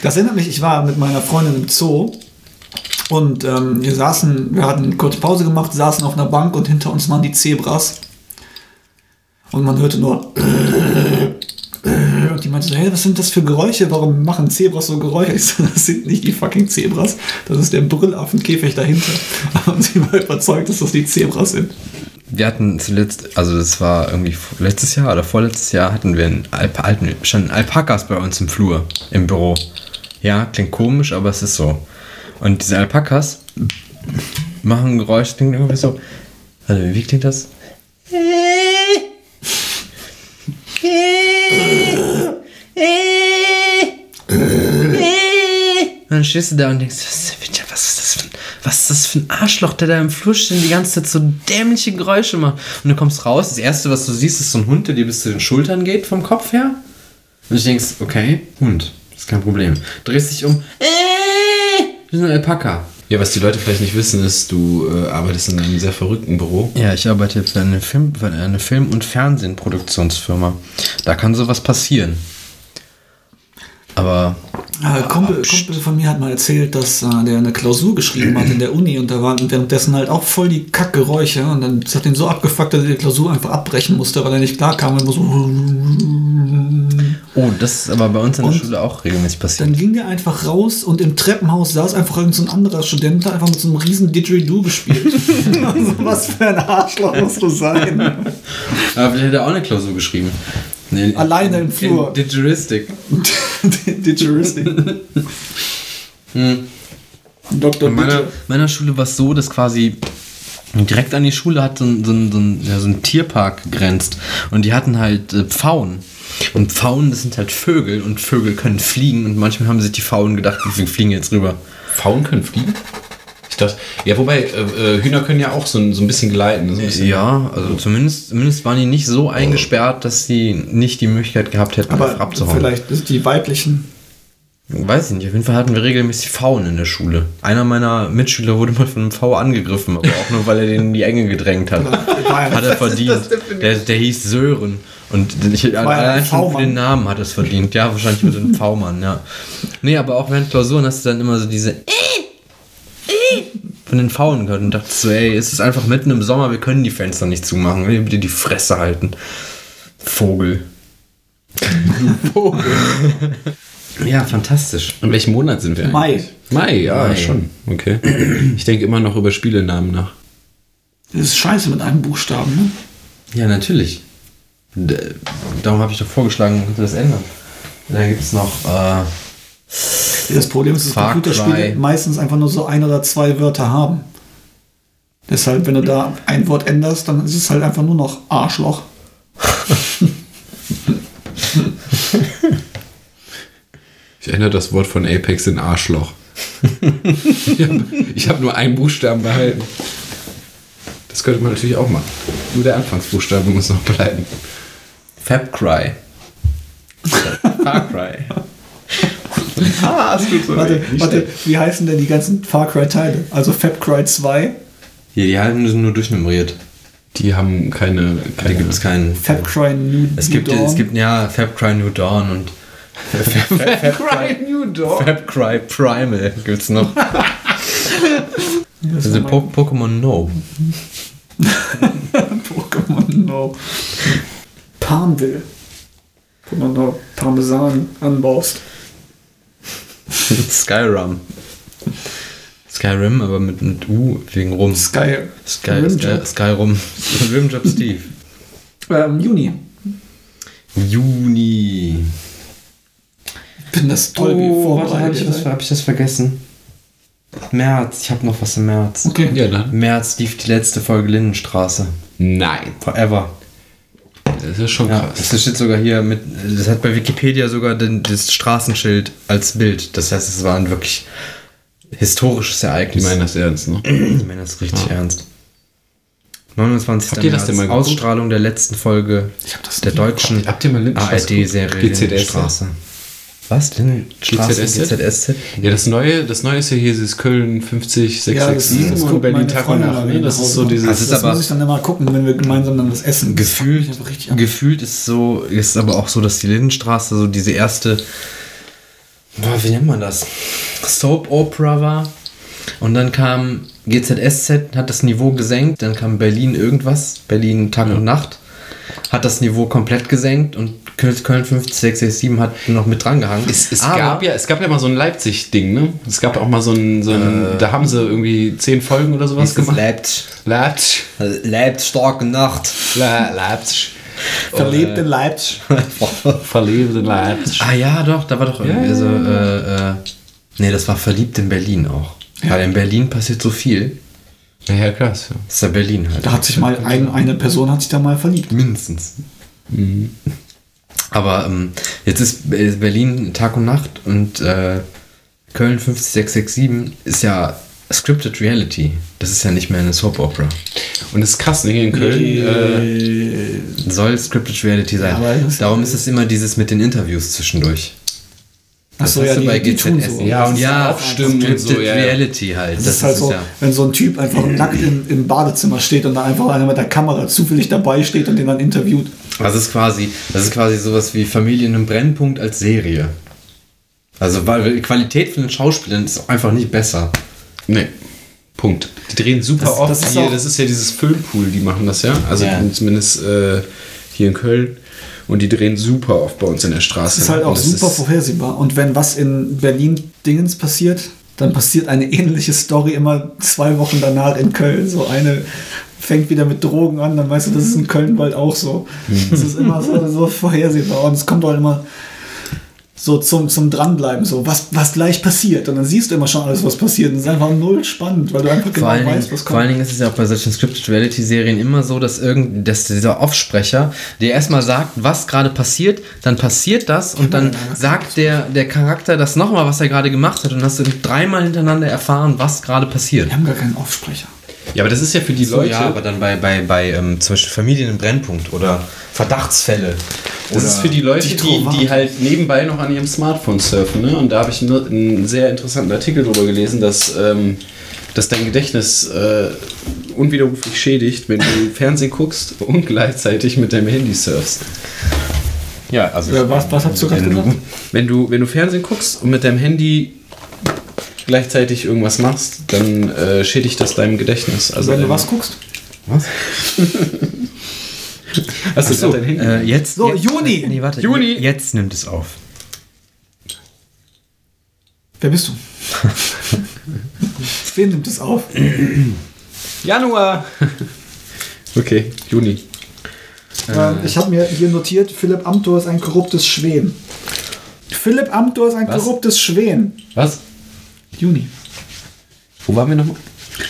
Das erinnert mich, ich war mit meiner Freundin im Zoo und ähm, wir saßen, wir hatten kurz Pause gemacht, saßen auf einer Bank und hinter uns waren die Zebras. Und man hörte nur und die meinte so, hey, was sind das für Geräusche? Warum machen Zebras so Geräusche? Ich so, das sind nicht die fucking Zebras, das ist der Brüllaffenkäfig dahinter. Und sie war überzeugt, dass das die Zebras sind. Wir hatten zuletzt, also das war irgendwie letztes Jahr oder vorletztes Jahr, hatten wir einen Alp alten, schon Alpakas bei uns im Flur, im Büro. Ja, klingt komisch, aber es ist so. Und diese Alpakas machen ein Geräusch, klingt irgendwie so. Also, wie klingt das? Und dann stehst du da und denkst, was, ist das für ein, was ist das für ein Arschloch, der da im Flur steht und die ganze Zeit so dämliche Geräusche macht. Und du kommst raus, das erste, was du siehst, ist so ein Hund, der dir bis zu den Schultern geht vom Kopf her. Und du denkst, okay, Hund, ist kein Problem. Drehst dich um, äh, das ist ein Alpaka. Ja, was die Leute vielleicht nicht wissen, ist, du äh, arbeitest in einem sehr verrückten Büro. Ja, ich arbeite für eine Film, für eine Film- und Fernsehproduktionsfirma. Da kann sowas passieren. Aber Äh, Kumpel, Kumpel von mir hat mal erzählt, dass äh, der eine Klausur geschrieben hat in der Uni und da waren währenddessen halt auch voll die Kackgeräusche und dann das hat ihn so abgefuckt, dass er die Klausur einfach abbrechen musste, weil er nicht klar kam und so. Oh, das ist aber bei uns in der Und Schule auch regelmäßig passiert. Dann ging der einfach raus und im Treppenhaus saß einfach irgend so ein anderer Student, der einfach mit so einem riesen Didgeridoo gespielt. also, was für ein Arschloch musst du sein? Aber vielleicht hat er auch eine Klausur geschrieben. Nee, Alleine im Flur. In Didgeristik. Didgeristic. Dr. In meiner, meiner Schule war es so, dass quasi direkt an die Schule hat so ein, so ein, so ein, ja, so ein Tierpark gegrenzt. Und die hatten halt äh, Pfauen. Und Pfauen, das sind halt Vögel und Vögel können fliegen. Und manchmal haben sich die Pfauen gedacht, wir fliegen jetzt rüber. Pfauen können fliegen? Ich dachte, ja, wobei, äh, äh, Hühner können ja auch so, ein- so ein bisschen gleiten. So ein bisschen, Ja, also zumindest, zumindest waren die nicht so eingesperrt, dass sie nicht die Möglichkeit gehabt hätten, Aber abzuhauen. vielleicht ist die weiblichen. Weiß ich nicht. Auf jeden Fall hatten wir regelmäßig Pfauen in der Schule. Einer meiner Mitschüler wurde mal von einem Pfau angegriffen, aber auch nur, weil er den in die Enge gedrängt hat. Hat er verdient. Der, der hieß Sören. Und ich, ein allein schon für den Namen hat er es verdient. Ja, wahrscheinlich mit einem V-Mann, ja. Nee, aber auch während Klausuren hast du dann immer so diese von den Pfauen gehört und dachtest so, ey, es ist einfach mitten im Sommer, wir können die Fenster nicht zumachen. Will bitte die Fresse halten. Vogel. Vogel. Ja, fantastisch. In welchem Monat sind wir Mai. eigentlich? Mai, ja, Mai. schon. Okay. Ich denke immer noch über Spielenamen nach. Das ist scheiße mit einem Buchstaben, ne? Ja, natürlich. D darum habe ich doch vorgeschlagen, man könnte das ändern. Da gibt es noch, äh, Das Problem ist, dass Far Computerspiele Cry. meistens einfach nur so ein oder zwei Wörter haben. Deshalb, wenn du da ein Wort änderst, dann ist es halt einfach nur noch Arschloch. Ich ändere das Wort von Apex in Arschloch. ich habe hab nur einen Buchstaben behalten. Das könnte man natürlich auch machen. Nur der Anfangsbuchstabe muss noch bleiben. Fabcry. Far Cry. Ah, ist gut so. Warte, warte, wie heißen denn die ganzen Far Cry Teile? Also Fab Cry 2, Hier, die halten sind nur durchnummeriert. Die haben keine. Da keine gibt es keinen. Fab Cry New, Es New gibt, Dawn. es gibt, ja, Fabcry New Dawn und Fabcry New Dawn. Fabcry Primal gibt's noch. Das Also po Pokémon No. Pokémon No. Palmville. Wo man noch Parmesan anbaust. Skyrim. Skyrim, aber mit, mit U wegen Rum. Sky. Sky, Sky, Rimjob. Skyrim. Rimjob Steve. Ähm, Juni. Juni. Ich finde das toll, wie Oh, warte, vorbereitet habe ich, was- hab ich das vergessen? März, ich habe noch was im März. Okay. Ja, dann. März lief die letzte Folge Lindenstraße. Nein. Forever. Das ist schon Ja, krass. das steht sogar hier mit, das hat bei Wikipedia sogar den, das Straßenschild als Bild. Das heißt, es war ein wirklich historisches Die Ereignis. meinen das ernst, ne? Ich meine das richtig ernst. 29. Habt ihr das denn mal geguckt? Ausstrahlung der letzten Folge Ich hab das der deutschen mal Lindenstraße ARD-Serie Was? Lindenstraße? GZSZ? GZSZ? Ja, das neue, das neue ist ja hier dieses Köln 50, Ja, das, 667 das und guckt Berlin Tag und Nacht. Ne? Das ist so dieses. Das ist Das aber- muss ich dann immer gucken, wenn wir gemeinsam dann was essen. Das Gefühlt, an. gefühlt ist so, ist aber auch so, dass die Lindenstraße so diese erste, boah, wie nennt man das? Soap Opera war. Und dann kam GZSZ, hat das Niveau gesenkt, dann kam Berlin irgendwas, Berlin Tag und Nacht, hat das Niveau komplett gesenkt und Köln 50667 hat noch mit dran gehangen. Es, es, Aber- gab ja, es gab ja mal so ein Leipzig-Ding, ne? Es gab auch mal so ein, so ein da haben sie irgendwie zehn Folgen oder sowas was gemacht? Leipzig. Leipzig. Leipzig, starke Nacht. Le Leipzig. Verlebt in Leipzig. Verliebt in Leipzig. ah ja, doch, da war doch irgendwie Ja, so, ja, äh, äh, nee, das war verliebt in Berlin auch. Weil in Berlin passiert so viel. Ja, ja, krass. Ja. Das ist ja Berlin halt. Da hat sich mal ein, eine Person hat sich da mal verliebt. Mindestens. Aber ähm, jetzt ist Be- Berlin Tag und Nacht und äh, Köln 50667 ist ja Scripted Reality. Das ist ja nicht mehr eine Soap Opera. Und ist krass, ne? Hier in Köln. Äh, Soll Scripted Reality sein. Ja, das- Darum ist es immer dieses mit den Interviews zwischendurch. Achso, ja, die, bei die tun so. Ja, und ja, Aufstimmen und so, ja. Reality halt. Das, ist halt so, ja. wenn so ein Typ einfach nackt im, im Badezimmer steht und da einfach einer mit der Kamera zufällig dabei steht und den dann interviewt. Das ist quasi, das ist quasi sowas wie Familien im Brennpunkt als Serie. Also weil die Qualität von den Schauspielern ist einfach nicht besser. nee. Punkt. Die drehen super Das- oft das ist hier. das ist ja dieses Filmpool, die machen das ja. Also Ja. zumindest äh, hier in Köln. Und die drehen super oft bei uns in der Straße. Das ist halt auch super vorhersehbar. Und wenn was in Berlin Dingens passiert, dann passiert eine ähnliche Story immer zwei Wochen danach in Köln. So eine fängt wieder mit Drogen an, dann weißt du, das ist in Köln bald auch so. Das ist immer so, so vorhersehbar. Und es kommt auch immer so zum, zum Dranbleiben, so was, was gleich passiert. Und dann siehst du immer schon alles, was passiert. Und es ist einfach null spannend, weil du einfach genau Vor allen, Dingen, weißt, was vor kommt. allen Dingen ist es ja auch bei solchen Scripted Reality Serien immer so, dass irgend, dass dieser Offsprecher, der erstmal sagt, was gerade passiert, dann passiert das und dann sagt der, der Charakter das nochmal, was er gerade gemacht hat und hast du dreimal hintereinander erfahren, was gerade passiert. Wir haben gar keinen Aufsprecher. Ja, aber das ist ja für die So, Leute. ja, aber dann bei, bei, bei ähm, zum Beispiel Familien im Brennpunkt oder Verdachtsfälle. Das ist für die Leute, die die, die halt nebenbei noch an ihrem Smartphone surfen. Ne? Und da habe ich nur einen sehr interessanten Artikel darüber gelesen, dass, ähm, dass dein Gedächtnis äh, unwiderruflich schädigt, wenn du Fernsehen guckst und gleichzeitig mit deinem Handy surfst. Ja, also. Ja, was, was hast du gerade gesagt? Wenn du, wenn du Fernsehen guckst und mit deinem Handy gleichzeitig irgendwas machst, dann äh, schädigt das deinem Gedächtnis. Also Wenn du dein- was guckst? Was? Hast du So, dein Handy? äh, jetzt. So, jetzt, Juni. Nee, warte. Juni. Jetzt nimmt es auf. Wer bist du? Wen nimmt es auf? Januar! okay, Juni. Ähm, ich habe mir hier notiert, Philipp Amthor ist ein korruptes Schwen. Philipp Amthor ist ein Was? korruptes Schwen. Was? Juni. Wo waren wir nochmal?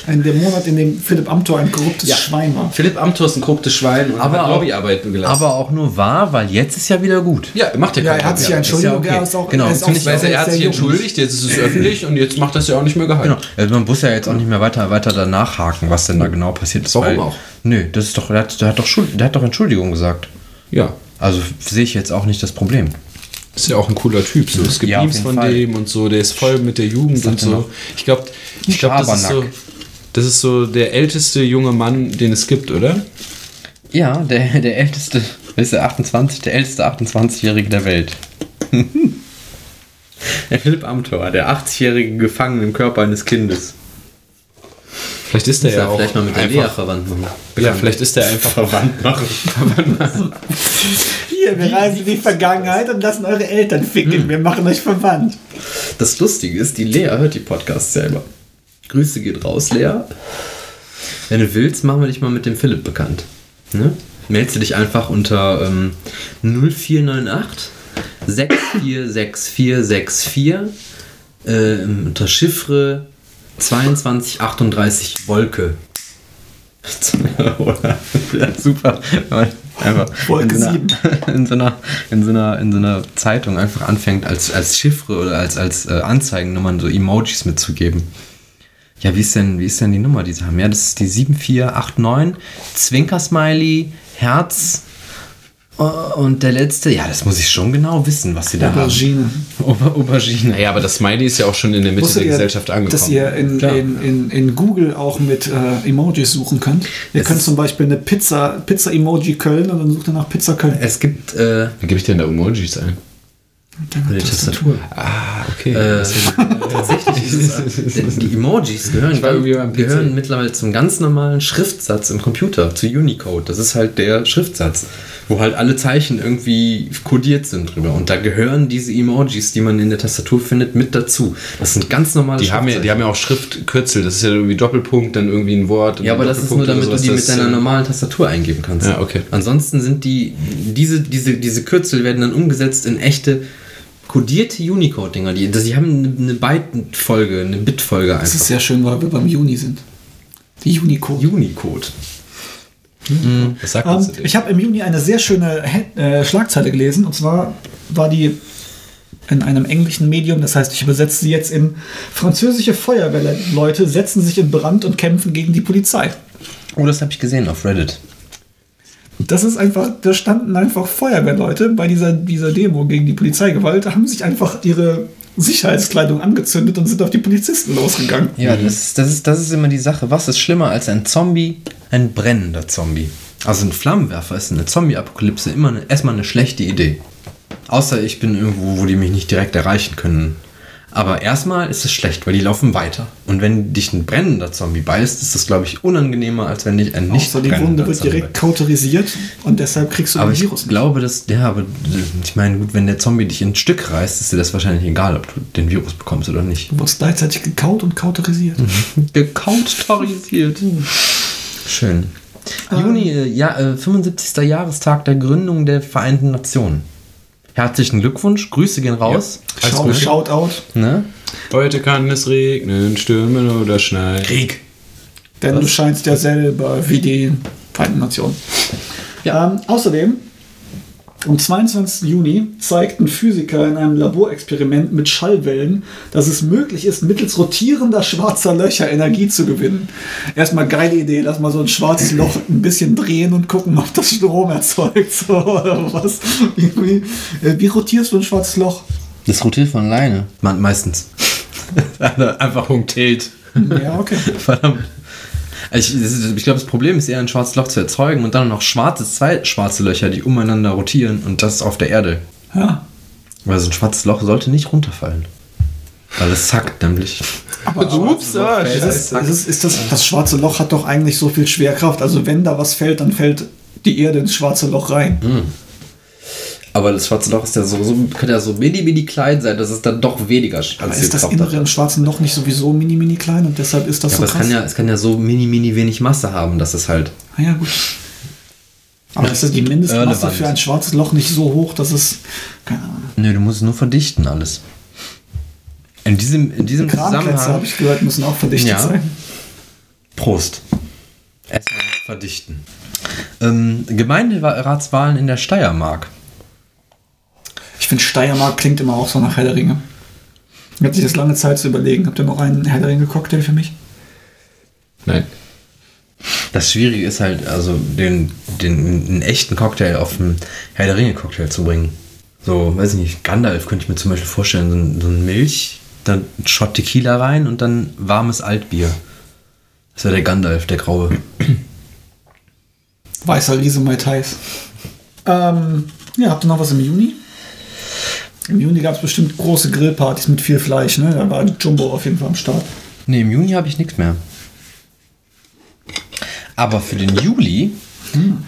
Ein, der Monat, in dem Philipp Amthor ein korruptes Schwein war. Philipp Amthor ist ein korruptes Schwein und Aber hat auch- Lobbyarbeit gelassen. Aber auch nur wahr, weil jetzt ist ja wieder gut. ja, macht ja Ja, keiner. er hat sich ja Ja, entschuldigt. ja okay. Er auch, Genau, er ist auch ich, er hat sich jung. entschuldigt, jetzt ist es öffentlich und jetzt macht das ja auch nicht mehr geheim. Genau. Also man muss ja jetzt auch nicht mehr weiter, weiter danach haken, was denn da genau passiert ist. Warum weil, auch? Nö, das ist doch, der hat, der hat doch Schuld, der hat doch Entschuldigung gesagt. Ja. Also sehe ich jetzt auch nicht das Problem. Ist ja auch ein cooler Typ. So. Es gibt Ja, Memes von Fall. dem und so. Der ist voll mit der Jugend und so. noch? Ich glaube, ich glaub, das, ist so, das ist so der älteste junge Mann, den es gibt, oder? Ja, der, der älteste, ist der 28, der älteste 28-Jährige der Welt. der Philipp Amthor, der 80-jährige Gefangene im Körper eines Kindes. Vielleicht ist der ja, ja auch vielleicht mal mit der Lea verwandt machen. Ja, vielleicht ist der einfach verwandt machen. Hier, wir reisen in die Vergangenheit und lassen eure Eltern ficken. Wir machen euch verwandt. Das Lustige ist, die Lea hört die Podcasts selber. Grüße geht raus, Lea. Wenn du willst, machen wir dich mal mit dem Philipp bekannt. Ne? Meldest du dich einfach unter ähm, 0498 646464 ähm, unter Chiffre 2238 Wolke. Oder? Ja, super. Einfach Wolke in, so einer, in, so einer, in, so einer, in so einer Zeitung einfach anfängt, als, als Chiffre oder als, als äh, Anzeigennummern so Emojis mitzugeben. Ja, wie ist denn, wie ist denn die Nummer, die sie haben? Ja, das ist die 7489, Zwinker-Smiley, Herz und der letzte, ja, das muss ich schon genau wissen, was sie da Aubergine. haben. Auber Aubergine. Naja, aber das Smiley ist ja auch schon in der Mitte Wusstet der ihr, Gesellschaft angekommen. dass ihr in, in, in, in Google auch mit äh, Emojis suchen könnt? Ihr Es könnt zum Beispiel eine Pizza, Pizza-Emoji Köln und dann sucht ihr nach Pizza Köln. Es gibt äh, Wie gebe ich denn da Emojis ein? eine Tastatur. Ah, okay. Äh, tatsächlich ist äh, die Emojis gehören, gehören mittlerweile zum ganz normalen Schriftsatz im Computer, zu Unicode. Das ist halt der Schriftsatz. Wo halt alle Zeichen irgendwie kodiert sind drüber. Und da gehören diese Emojis, die man in der Tastatur findet, mit dazu. Das sind ganz normale Die haben, ja, die haben ja auch Schriftkürzel. Das ist ja irgendwie Doppelpunkt, dann irgendwie ein Wort. Ja, aber das ist nur, damit du die mit deiner normalen Tastatur eingeben kannst. Ja, okay. Ansonsten sind die, diese, diese, diese Kürzel werden dann umgesetzt in echte kodierte Unicode-Dinger. Die, die haben eine Byte-Folge, eine Bit-Folge Das einfach. ist sehr schön, weil wir beim Juni sind. Die Unicode. Unicode. Was sagt Ähm, ich habe im Juni eine sehr schöne äh, Schlagzeile gelesen und zwar war die in einem englischen Medium, das heißt, ich übersetze sie jetzt in französische Feuerwehrleute setzen sich in Brand und kämpfen gegen die Polizei. Oh, das habe ich gesehen auf Reddit. Das ist einfach, da standen einfach Feuerwehrleute bei dieser, dieser Demo gegen die Polizeigewalt, haben sich einfach ihre Sicherheitskleidung angezündet und sind auf die Polizisten losgegangen. Ja, das, das, ist, das ist immer die Sache. Was ist schlimmer als ein Zombie? Ein brennender Zombie. Also ein Flammenwerfer ist in der Zombie-Apokalypse immer eine, erstmal eine schlechte Idee. Außer ich bin irgendwo, wo die mich nicht direkt erreichen können. Aber erstmal ist es schlecht, weil die laufen weiter. Und wenn dich ein brennender Zombie beißt, ist das, glaube ich, unangenehmer, als wenn dich ein nicht Außer die brennender Wunde wird Zombie direkt kauterisiert und deshalb kriegst du aber den ich Virus nicht. glaube, dass, ja, aber ich meine, gut, wenn der Zombie dich in ein Stück reißt, ist dir das wahrscheinlich egal, ob du den Virus bekommst oder nicht. Du wirst gleichzeitig gekaut und kauterisiert. Gekautorisiert. Schön. Juni, äh, ja, äh, 75. Jahrestag der Gründung der Vereinten Nationen. Herzlichen Glückwunsch, Grüße gehen raus. Alles Schau, Gute. Shoutout. Ne? Heute kann es regnen, stürmen oder schneien. Krieg. Denn du scheinst ja selber wie die Vereinten Nationen. Ja. Ähm, außerdem, am 22. Juni zeigten Physiker in einem Laborexperiment mit Schallwellen, dass es möglich ist, mittels rotierender schwarzer Löcher Energie zu gewinnen. Erstmal geile Idee, lass mal so ein schwarzes Loch ein bisschen drehen und gucken, ob das Strom erzeugt. So, oder was? Wie, wie, äh, wie rotierst du ein schwarzes Loch? Das rotiert von alleine. Me meistens. Einfach punktiert. Ja, okay. Verdammt. Ich, das ist- ich glaube, das Problem ist eher, ein schwarzes Loch zu erzeugen und dann noch schwarze, zwei schwarze Löcher, die umeinander rotieren und das auf der Erde. Ja. Weil so ein schwarzes Loch sollte nicht runterfallen. Weil es zackt nämlich. Aber Ups, Es ist, es ist, ist das, das schwarze Loch hat doch eigentlich so viel Schwerkraft. Also wenn da was fällt, dann fällt die Erde ins schwarze Loch rein. Aber das schwarze Loch ist ja so, so kann ja so mini, mini klein sein, dass es dann doch weniger als Aber ist das Innere hat. im schwarzen Loch nicht sowieso mini, mini klein und deshalb ist das Ja, so aber es krass? kann, ja, es kann ja so mini, mini wenig Masse haben, dass es halt. ah, ja, gut. Aber ist das die Mindestmasse für ein schwarzes Loch nicht so hoch, dass es. Keine Ahnung. Nö, du musst es nur verdichten alles. In diesem, in diesem Zusammenhang. habe ich gehört, müssen auch verdichtet Ja. sein. Prost. Erstmal verdichten. Ähm, Gemeinderatswahlen in der Steiermark. Finde, Steiermark klingt immer auch so nach Herr der Ringe. Ich hatte sich das lange Zeit zu überlegen. Habt ihr noch einen Herr der Ringe-Cocktail für mich? Nein. Das Schwierige ist halt, also den, den einen echten Cocktail auf einen Herr der Ringe Cocktail zu bringen. So, weiß ich nicht, Gandalf könnte ich mir zum Beispiel vorstellen, so ein, so ein Milch, dann ein Shot Tequila rein und dann warmes Altbier. Das wäre der Gandalf, der Graue. Weißer Riese Mai Tais. Ähm, ja, habt ihr noch was im Juni? Im Juni gab es bestimmt große Grillpartys mit viel Fleisch, ne? Da war Jumbo auf jeden Fall am Start. Ne, im Juni habe ich nichts mehr. Aber für den Juli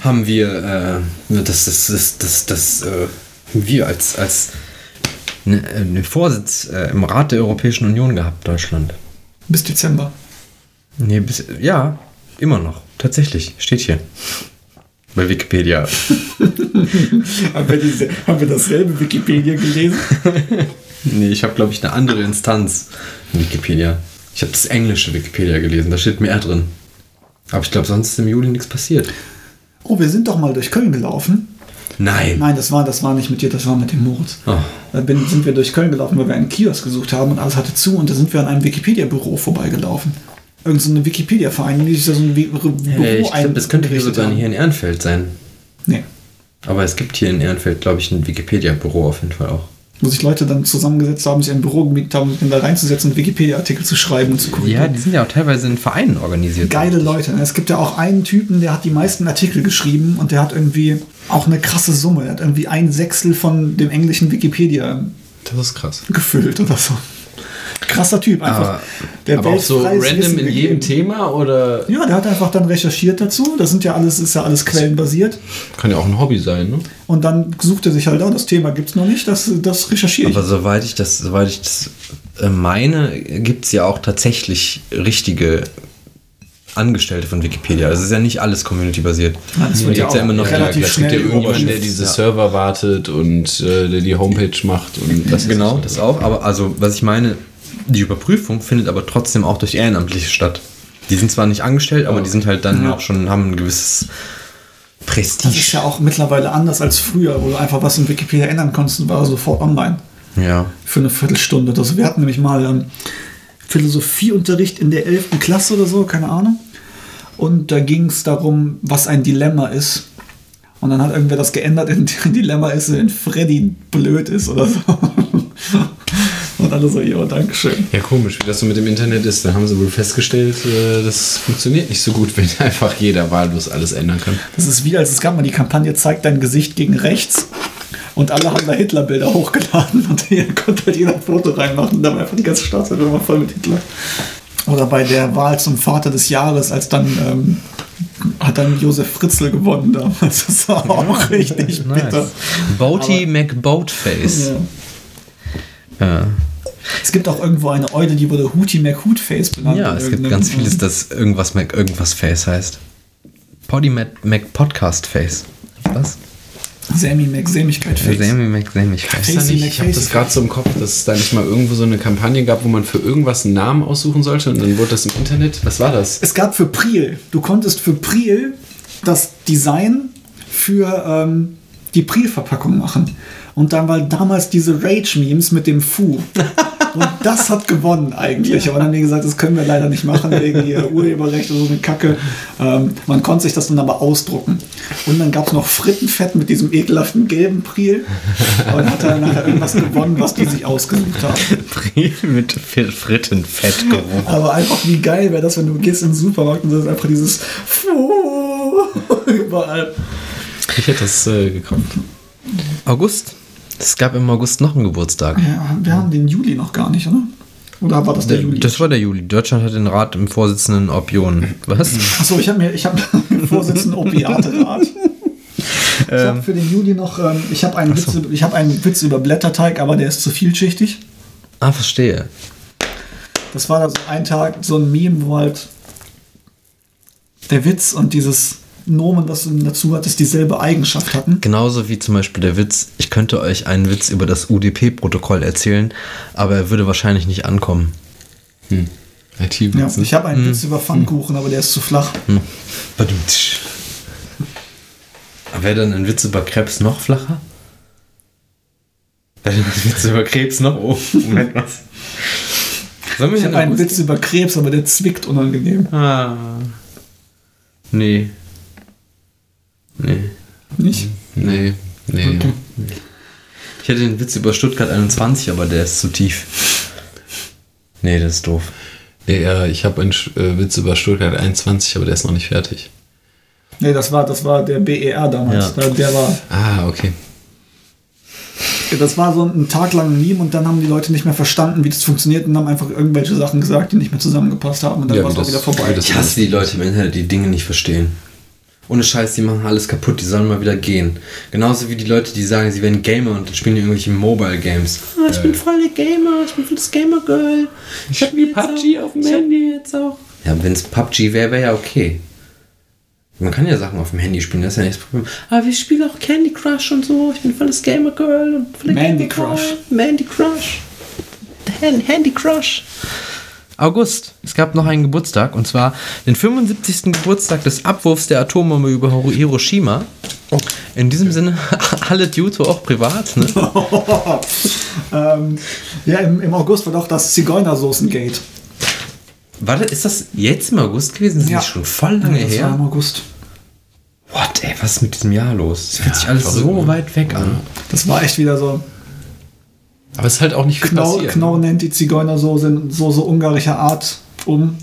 haben wir äh, das, das, das, das, das äh, wir als, als ne, äh, ne Vorsitz äh, im Rat der Europäischen Union gehabt, Deutschland. Bis Dezember. Nee, bis, ja, immer noch. Tatsächlich, steht hier. Bei Wikipedia. haben, wir diese, haben wir dasselbe Wikipedia gelesen? nee, ich habe, glaube ich, eine andere Instanz in Wikipedia. Ich habe das englische Wikipedia gelesen, da steht mehr drin. Aber ich glaube, sonst ist im Juli nichts passiert. Oh, wir sind doch mal durch Köln gelaufen. Nein. Nein, das war, das war nicht mit dir, das war mit dem Moritz. Oh. Da bin, sind wir durch Köln gelaufen, weil wir einen Kiosk gesucht haben und alles hatte zu und da sind wir an einem Wikipedia-Büro vorbeigelaufen. Irgend so eine Wikipedia-Vereinigung, die sich da so ein Büro Hey, ich glaub, das könnte sogar haben. hier in Ehrenfeld sein. Nee. Aber es gibt hier in Ehrenfeld, glaube ich, ein Wikipedia-Büro auf jeden Fall auch. Wo sich Leute dann zusammengesetzt haben, sich in ein Büro gemietet haben, um da reinzusetzen und Wikipedia-Artikel zu schreiben und zu gucken. Ja, die sind ja auch teilweise in Vereinen organisiert. Geile Leute. ne? Es gibt ja auch einen Typen, der hat die meisten Artikel geschrieben und der hat irgendwie auch eine krasse Summe. Der hat irgendwie ein Sechstel von dem englischen Wikipedia Das ist krass. gefüllt oder so. Krasser Typ, einfach. Aber- der Aber auch so random Wissen in gegeben. jedem Thema oder Ja, der hat einfach dann recherchiert dazu. Das sind ja alles, ist ja alles quellenbasiert. kann ja auch ein Hobby sein, ne? Und dann sucht er sich halt, oh, das Thema gibt es noch nicht, das, das recherchiere ich. Aber soweit ich das, soweit ich das äh, meine, gibt es ja auch tatsächlich richtige Angestellte von Wikipedia. Also es ist ja nicht alles community-basiert. Es wird ja auch immer noch relativ Es gibt ja schnell irgendjemanden, der diese ja. Server wartet und äh, der die Homepage macht und das Genau, das auch. Aber also, was ich meine, die Überprüfung findet aber trotzdem auch durch Ehrenamtliche statt. Die sind zwar nicht angestellt, aber die sind halt dann Ja. auch schon, haben ein gewisses Das ist Prestige. ja auch mittlerweile anders als früher, wo du einfach was in Wikipedia ändern konntest und war sofort online. Ja. Für eine Viertelstunde. Das, wir hatten nämlich mal ähm, Philosophieunterricht in der 11. Klasse oder so, keine Ahnung. Und da ging es darum, was ein Dilemma ist. Und dann hat irgendwer das geändert in ein Dilemma ist, wenn Freddy blöd ist oder so. Alle so, jo, Dankeschön. Ja, komisch, wie das so mit dem Internet ist. Da haben sie wohl festgestellt, äh, das funktioniert nicht so gut, wenn einfach jeder wahllos alles ändern kann. Das ist wie, als es gab mal die Kampagne Zeig dein Gesicht gegen rechts. Und alle haben da Hitlerbilder hochgeladen und hier konnte halt jeder ein Foto reinmachen. Da war einfach die ganze Startseite immer voll mit Hitler. Oder bei der Wahl zum Vater des Jahres, als dann ähm, hat dann Josef Fritzl gewonnen damals. Das war auch richtig bitter. Boaty McBoatface. Ja. Ja. Es gibt auch irgendwo eine Eule, die wurde Hootie McHootface benannt. Ja, es gibt ganz vieles, das irgendwas Mac irgendwas Face heißt. Poddy Mac, Mac Podcast Face. Was? Sammy McSämigkeit Face. Sammy Mac Sämigkeit. Face. Ich habe das gerade so im Kopf, dass es da nicht mal irgendwo so eine Kampagne gab, wo man für irgendwas einen Namen aussuchen sollte und dann wurde das im Internet. Was war das? Es gab für Priel, du konntest für Priel das Design für ähm, die Priel-Verpackung machen. Und dann war damals diese Rage-Memes mit dem Fu. Und das hat gewonnen eigentlich. Aber dann haben die gesagt, das können wir leider nicht machen wegen hier Urheberrecht oder so eine Kacke. Ähm, man konnte sich das dann aber ausdrucken. Und dann gab es noch Frittenfett mit diesem ekelhaften gelben Priel. Und hat dann nachher irgendwas gewonnen, was die sich ausgesucht haben. mit Frittenfett gerufen. Aber einfach wie geil wäre das, wenn du gehst in den Supermarkt und das ist einfach dieses überall. Ich hätte das äh, gekauft. August. Es gab im August noch einen Geburtstag. Ja, wir haben den Juli noch gar nicht, oder? Oder war das der, Juli? Das war der Juli. Deutschland hat den Rat im Vorsitzenden Opionen. Was? Achso, ich habe mir, ich habe den Vorsitzenden Opiate-Rat. Ich habe für den Juli noch, ähm, ich habe einen, Witz, über- ich hab einen Witz über Blätterteig, aber der ist zu vielschichtig. Ah, verstehe. Das war also ein Tag, so ein Meme, wo halt der Witz und dieses Nomen, was du dazu hattest, dieselbe Eigenschaft hatten. Genauso wie zum Beispiel der Witz, ich könnte euch einen Witz über das UDP-Protokoll erzählen, aber er würde wahrscheinlich nicht ankommen. Hm. Ja, IT-Witz. ich habe einen Witz über Pfannkuchen, aber der ist zu flach. Badumtsch. Wäre dann ein Witz über Krebs noch flacher? Wäre dann ein Witz über Krebs noch oben? Moment, was? Sollen wir Ich habe einen Witz über Krebs, aber der zwickt unangenehm. Ah. Nee. Nee. Nicht? Nee, nee. Okay. Ich hätte den Witz über Stuttgart 21, aber der ist zu tief. Nee, das ist doof. nee ja, ich habe einen äh, Witz über Stuttgart 21, aber der ist noch nicht fertig. Nee, das war, das war der BER damals. Ja. Der, der war, Ah, okay. das war so ein Tag lang ein Meme und dann haben die Leute nicht mehr verstanden, wie das funktioniert und haben einfach irgendwelche Sachen gesagt, die nicht mehr zusammengepasst haben und dann Ja, war es auch das- wieder vorbei. Ich hasse die Leute im Internet, die Dinge nicht verstehen. Ohne Scheiß, die machen alles kaputt, die sollen mal wieder gehen. Genauso wie die Leute, die sagen, sie wären Gamer und dann spielen die irgendwelche Mobile Games. Ah, ich bin voll der Gamer, ich bin voll das Gamer Girl. Ich hab spiel PUBG auf dem Handy jetzt auch. Ja, wenn es PUBG wäre, wäre ja okay. Man kann ja Sachen auf dem Handy spielen, das ist ja nicht das Problem. Aber ich spiele auch Candy Crush und so. Ich bin voll das Gamer Girl und voll der Mandy Gamer Girl. Crush. Mandy Crush. Hand, Handy Crush. August. Es gab noch einen Geburtstag und zwar den 75. Geburtstag des Abwurfs der Atombombe über Hiro- Hiroshima. In diesem Sinne, alle Duto auch privat. Ne? ähm, ja, im, im August war doch das Zigeunersoßen-Gate. Warte, ist das jetzt im August gewesen? Das ist Ja. nicht schon voll lange das war im her. August. What, ey, was ist mit diesem Jahr los? Es fühlt sich alles so ne? weit weg an. Das war echt wieder so. Aber es ist halt auch nicht viel Knorr, passiert. Knorr nennt die Zigeunersoße in so, so ungarischer Art um.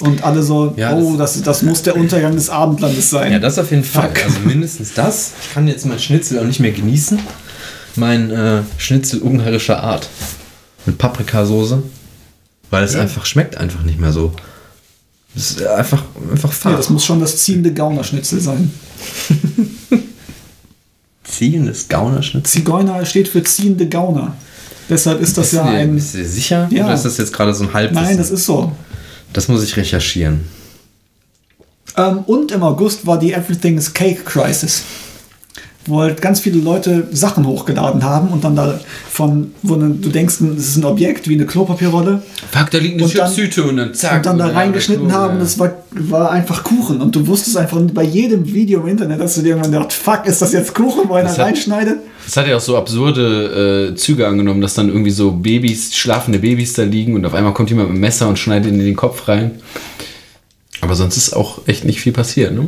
Und alle so, Ja, oh, das- das, das muss der Untergang des Abendlandes sein. Ja, das auf jeden Fall. Also mindestens das. Ich kann jetzt mein Schnitzel auch nicht mehr genießen. Mein äh, Schnitzel ungarischer Art. mit Paprikasoße, weil es einfach schmeckt einfach nicht mehr so. Es ist einfach, einfach Ja, fad. das muss schon das ziehende Gaunerschnitzel sein. Ziehendes Gaunerschnitzel. Zigeuner steht für ziehende Gauner. Deshalb ist das Bist ja dir- ein. Bist du dir sicher? Ja. Oder ist das jetzt gerade so ein Halbwissen? Nein, das ist so. Das muss ich recherchieren. Ähm, und im August war die Everything is Cake Crisis. Wo halt ganz viele Leute Sachen hochgeladen haben und dann da von, wo du denkst, es ist ein Objekt wie eine Klopapierrolle Fuck, da liegt eine Chipstüte und dann zack. und dann da reingeschnitten haben. Das war, war einfach Kuchen. Und du wusstest einfach bei jedem Video im Internet, dass du dir irgendwann gedacht, fuck, ist das jetzt Kuchen, wo einer Das hat- reinschneidet? Das hat ja auch so absurde äh, Züge angenommen, dass dann irgendwie so Babys, schlafende Babys da liegen und auf einmal kommt jemand mit dem Messer und schneidet in den Kopf rein. Aber sonst ist auch echt nicht viel passiert, ne?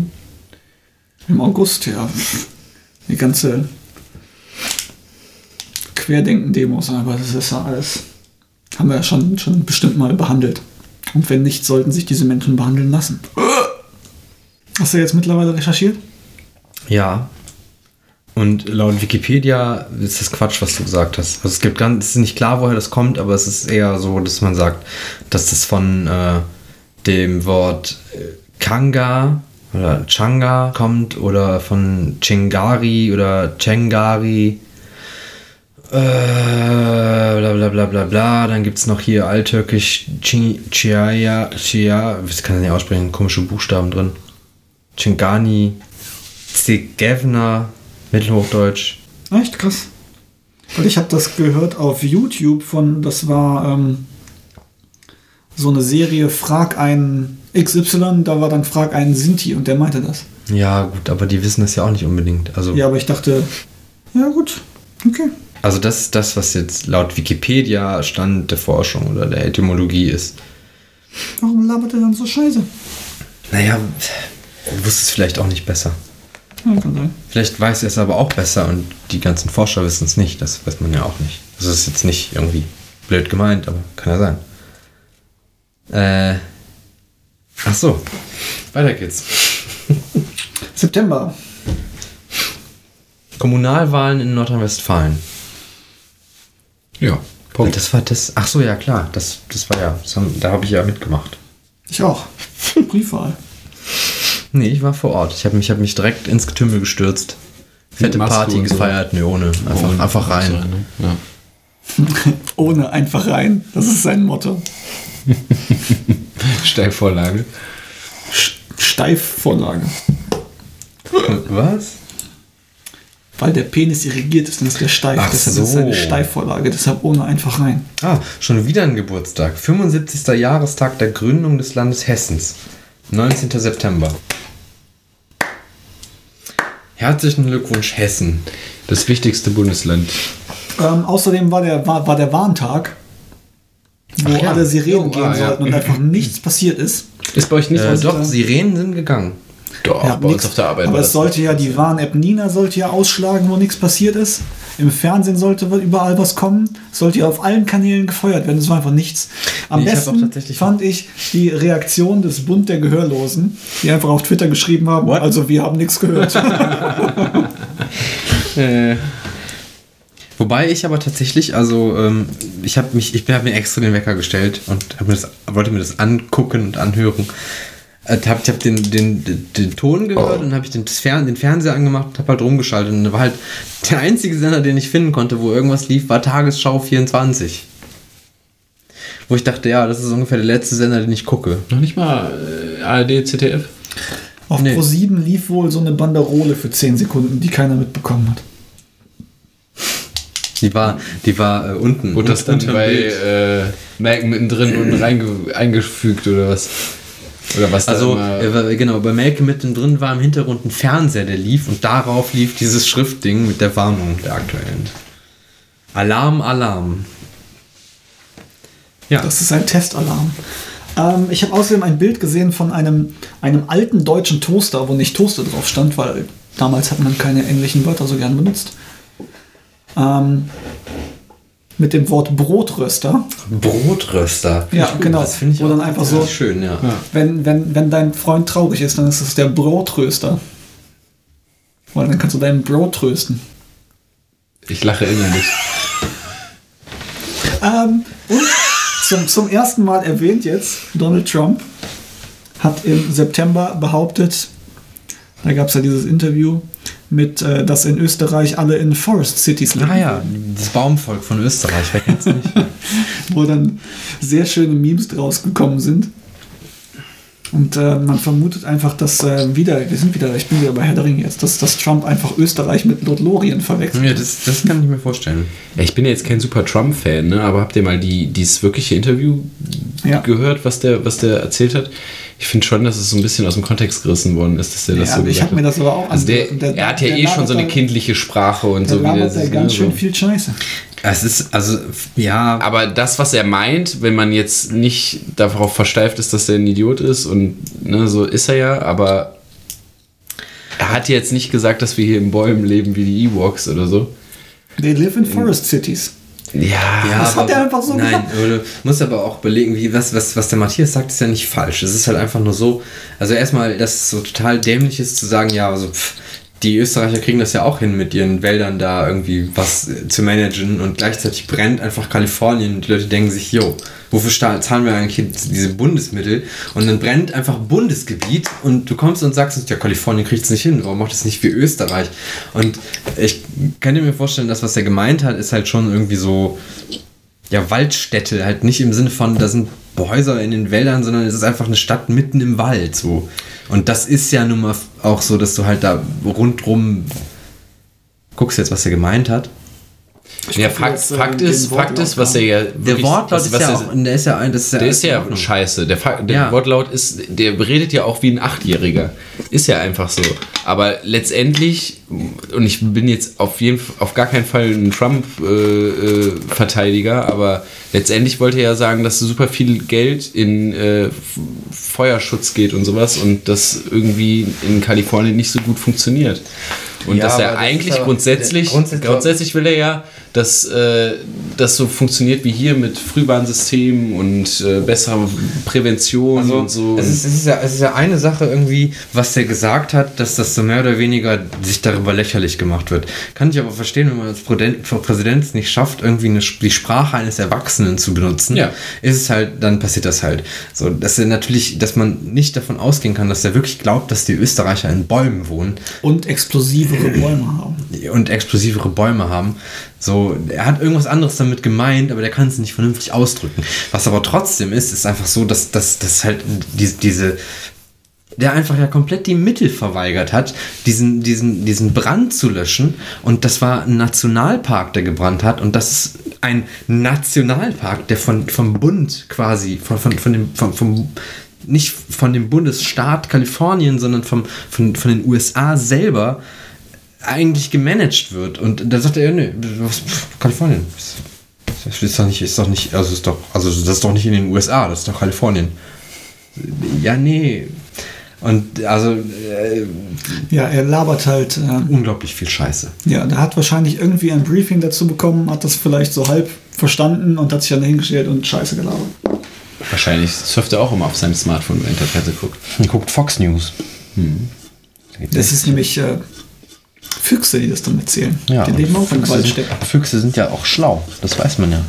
Im August, ja. Die ganze Querdenken-Demos, aber das ist ja alles. Haben wir ja schon, schon bestimmt mal behandelt. Und wenn nicht, sollten sich diese Menschen behandeln lassen. Hast du jetzt mittlerweile recherchiert? Ja. Und laut Wikipedia ist das Quatsch, was du gesagt hast. Also es gibt ganz, es ist nicht klar, woher das kommt, aber es ist eher so, dass man sagt, dass das von äh, dem Wort äh, Kanga oder Changa kommt oder von Chingari oder Chengari. Äh, bla bla bla bla bla. Dann gibt es noch hier alttürkisch Chi- Chiaya, Chia, ich kann das nicht aussprechen, komische Buchstaben drin. Chingani, Zegevna, Mittelhochdeutsch. Echt krass. Weil ich habe das gehört auf YouTube von, das war ähm, so eine Serie Frag einen XY, da war dann Frag einen Sinti und der meinte das. Ja, gut, aber die wissen das ja auch nicht unbedingt. Also, Ja, aber ich dachte, ja gut, okay. also das ist das, was jetzt laut Wikipedia Stand der Forschung oder der Etymologie ist. Warum labert er dann so scheiße? Naja, du wusstest vielleicht auch nicht besser. Ja, kann sein. Vielleicht weiß er es aber auch besser und die ganzen Forscher wissen es nicht. Das weiß man ja auch nicht. Das ist jetzt nicht irgendwie blöd gemeint, aber kann ja sein. Äh. Ach so. Weiter geht's. September. Kommunalwahlen in Nordrhein-Westfalen. Ja, Punkt. Das war das. Ach so, ja klar. Das, das war ja. Das haben, da habe ich ja mitgemacht. Ich auch. Briefwahl. Nee, ich war vor Ort. Ich habe mich, hab mich direkt ins Getümmel gestürzt. Fette Party so. gefeiert. Nee, ohne. Einfach, einfach rein. ne? Ja. Ohne einfach rein. Das ist sein Motto. Steilvorlage. Steifvorlage. Was? Weil der Penis irrigiert ist, dann ist der steif. Ach deshalb so. ist es eine Steifvorlage. Deshalb ohne einfach rein. Ah, schon wieder ein Geburtstag. 75. Jahrestag der Gründung des Landes Hessens. 19. September. Herzlichen Glückwunsch, Hessen. Das wichtigste Bundesland. Ähm, außerdem war der, war, war der Warntag, wo ja. alle Sirenen Jo, gehen ah, ja. sollten und einfach nichts passiert ist. Ist bei euch nicht Äh, doch, Sirenen sind gegangen. Doch, Ja, bei nix. uns auf der Arbeit. Aber war es das sollte ja, die Warn-App Nina sollte ja ausschlagen, wo nichts passiert ist. Im Fernsehen sollte überall was kommen. Es Sollte ja auf allen Kanälen gefeuert werden. Es war einfach nichts. Am Nee, besten fand ich die Reaktion des Bund der Gehörlosen, die einfach auf Twitter geschrieben haben, What? also wir haben nichts gehört. Äh, wobei ich aber tatsächlich, also ähm, ich habe mich, ich habe mir extra den Wecker gestellt und mir das, wollte mir das angucken und anhören. Äh, hab, ich habe den, den, den, den Ton gehört und habe ich den, Fern, den Fernseher angemacht und habe halt rumgeschaltet. Und da war halt der einzige Sender, den ich finden konnte, wo irgendwas lief, war Tagesschau 24. Wo ich dachte, ja, das ist ungefähr der letzte Sender, den ich gucke. Noch nicht mal äh, ARD, ZDF? auf Nee. Pro7 lief wohl so eine Banderole für 10 Sekunden, die keiner mitbekommen hat. Die war, die war äh, unten. Wurde das dann bei Bild. äh, Mac mittendrin unten reinge eingefügt oder was? Oder was da Also, immer- äh, war- genau, bei Melke mittendrin war im Hintergrund ein Fernseher, der lief und darauf lief dieses Schriftding mit der Warnung der aktuellen. Alarm, Alarm. Ja, Das ist ein Testalarm. Ähm, ich habe außerdem ein Bild gesehen von einem, einem alten deutschen Toaster, wo nicht Toaster drauf stand, weil damals hat man keine englischen Wörter so gern benutzt. Ähm, mit dem Wort Brotröster. Brotröster. Ja, gut. genau. Das finde ich auch dann einfach so- schön, ja. Wenn, wenn, wenn dein Freund traurig ist, dann ist es der Brotröster. Weil dann kannst du deinen Bro trösten. ich lache innerlich. Ähm, und zum, zum ersten Mal erwähnt jetzt, Donald Trump hat im September behauptet, da gab es ja dieses Interview mit, äh, dass in Österreich alle in Forest Cities leben. Ah ja, das Baumvolk von Österreich, wer kennt's nicht? wo dann sehr schöne Memes draus gekommen sind. Und äh, man vermutet einfach, dass äh, wieder, wir sind wieder, ich bin wieder bei Herr der Ringe jetzt, dass, dass Trump einfach Österreich mit Lothlorien verwechselt. ja, das, das kann ich mir vorstellen. Ja, ich bin jetzt kein super Trump-Fan, ne? aber habt ihr mal die, dieses wirkliche Interview Ja. gehört, was der, was der erzählt hat? Ich finde schon, dass es so ein bisschen aus dem Kontext gerissen worden ist, dass der das Ja, so ich habe mir das aber auch Also der, der- er hat ja eh schon so eine kindliche Sprache und Der so der labert sich- ganz schön so. viel Scheiße. Es ist, also, ja, Aber das, was er meint, wenn man jetzt nicht darauf versteift ist, dass er ein Idiot ist und ne, so ist er ja, aber er hat jetzt nicht gesagt, dass wir hier in Bäumen leben wie die Ewoks oder so. They live in forest cities. Ja, Ja, Das hat er einfach so Nein, gesagt. du musst aber auch überlegen, wie, was, was, was der Matthias sagt, ist ja nicht falsch. Es ist halt einfach nur so, also erstmal, dass es so total dämlich ist zu sagen, ja, also pff, die Österreicher kriegen das ja auch hin, mit ihren Wäldern da irgendwie was zu managen und gleichzeitig brennt einfach Kalifornien und die Leute denken sich, jo, wofür zahlen wir eigentlich diese Bundesmittel? Und dann brennt einfach Bundesgebiet und du kommst und sagst, ja, Kalifornien kriegt es nicht hin, warum macht es nicht wie Österreich? Und ich könnte mir vorstellen, das, was er gemeint hat, ist halt schon irgendwie so, ja, Waldstädte, halt nicht im Sinne von, da sind Häuser in den Wäldern, sondern es ist einfach eine Stadt mitten im Wald, so. Und das ist ja nun mal auch so, dass du halt da rundrum guckst jetzt, was er gemeint hat. Ja Fakt, jetzt, äh, Fakt ist, Fakt ist, was er ja Der Wortlaut ist was ja auch, der ist ja, ein- das ist ja, Der ist ja scheiße. Der, Fa der Ja. Wortlaut ist, der redet ja auch wie ein Achtjähriger. Ist ja einfach so. Aber letztendlich, und ich bin jetzt auf jeden auf gar keinen Fall ein Trump-Verteidiger, aber letztendlich wollte er ja sagen, dass super viel Geld in äh, Feuerschutz geht und sowas und das irgendwie in Kalifornien nicht so gut funktioniert. Und Ja, dass er das eigentlich aber- grundsätzlich, grundsätzlich- grundsätzlich will er ja, dass äh, das so funktioniert wie hier mit Frühwarnsystemen und äh, besserer Prävention Also, und so. es, ist, es, ist ja, es ist ja eine Sache irgendwie, was der gesagt hat, dass das so mehr oder weniger sich darüber lächerlich gemacht wird. Kann ich aber verstehen, wenn man als Präsident Präsident es nicht schafft, irgendwie eine, die Sprache eines Erwachsenen zu benutzen, Ja. ist es halt, dann passiert das halt. So, dass er natürlich, dass man nicht davon ausgehen kann, dass er wirklich glaubt, dass die Österreicher in Bäumen wohnen Und explosivere Bäume haben. und explosivere Bäume haben. So, er hat irgendwas anderes damit gemeint, aber der kann es nicht vernünftig ausdrücken. Was aber trotzdem ist, ist einfach so, dass, dass, dass halt diese, diese der einfach ja komplett die Mittel verweigert hat, diesen, diesen, diesen Brand zu löschen. Und das war ein Nationalpark, der gebrannt hat. Und das ist ein Nationalpark, der von, vom Bund quasi, von, von, von dem, vom, vom, nicht von dem Bundesstaat Kalifornien, sondern vom, von, von den USA selber eigentlich gemanagt wird. Und da sagt er, ja, nee, was, Kalifornien. Das ist doch nicht, ist doch nicht, also ist doch, also das ist doch nicht in den USA, das ist doch Kalifornien. Ja, nee. Und also äh, Ja, er labert halt. Äh, unglaublich viel Scheiße. ja, der hat wahrscheinlich irgendwie ein Briefing dazu bekommen, hat das vielleicht so halb verstanden und hat sich dann hingestellt und Scheiße gelabert. Wahrscheinlich surft er auch immer auf seinem Smartphone, wenn er Fernsehen guckt. Und guckt Fox News. Das ist nämlich äh, Füchse, die das dann erzählen. Ja, die leben auch im sind, Füchse sind ja auch schlau, das weiß man ja.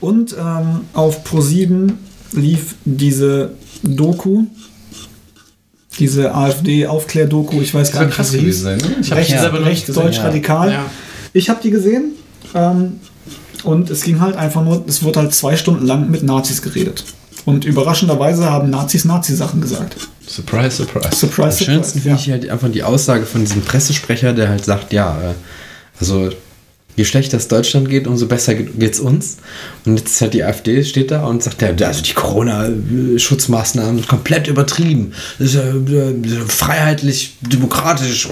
Und ähm, auf Pro7 lief diese Doku, diese AfD-Aufklär-Doku, ich weiß gar nicht, wie sie hieß. sein, ne? Ich Recht, noch recht nicht gesehen. deutsch ja. radikal. Ja. Ich habe die gesehen ähm, und es ging halt einfach nur, es wurde halt zwei Stunden lang mit Nazis geredet. Und überraschenderweise haben Nazis Nazi-Sachen gesagt. Surprise, surprise. Surprise, Am schönsten finde ich halt einfach die Aussage von diesem Pressesprecher, der halt sagt, ja, äh, also je schlechter es Deutschland geht, umso besser geht es uns. Und jetzt ist halt die AfD steht da und sagt, ja, also die Corona-Schutzmaßnahmen sind komplett übertrieben. Das ist ja, äh, freiheitlich, demokratisch,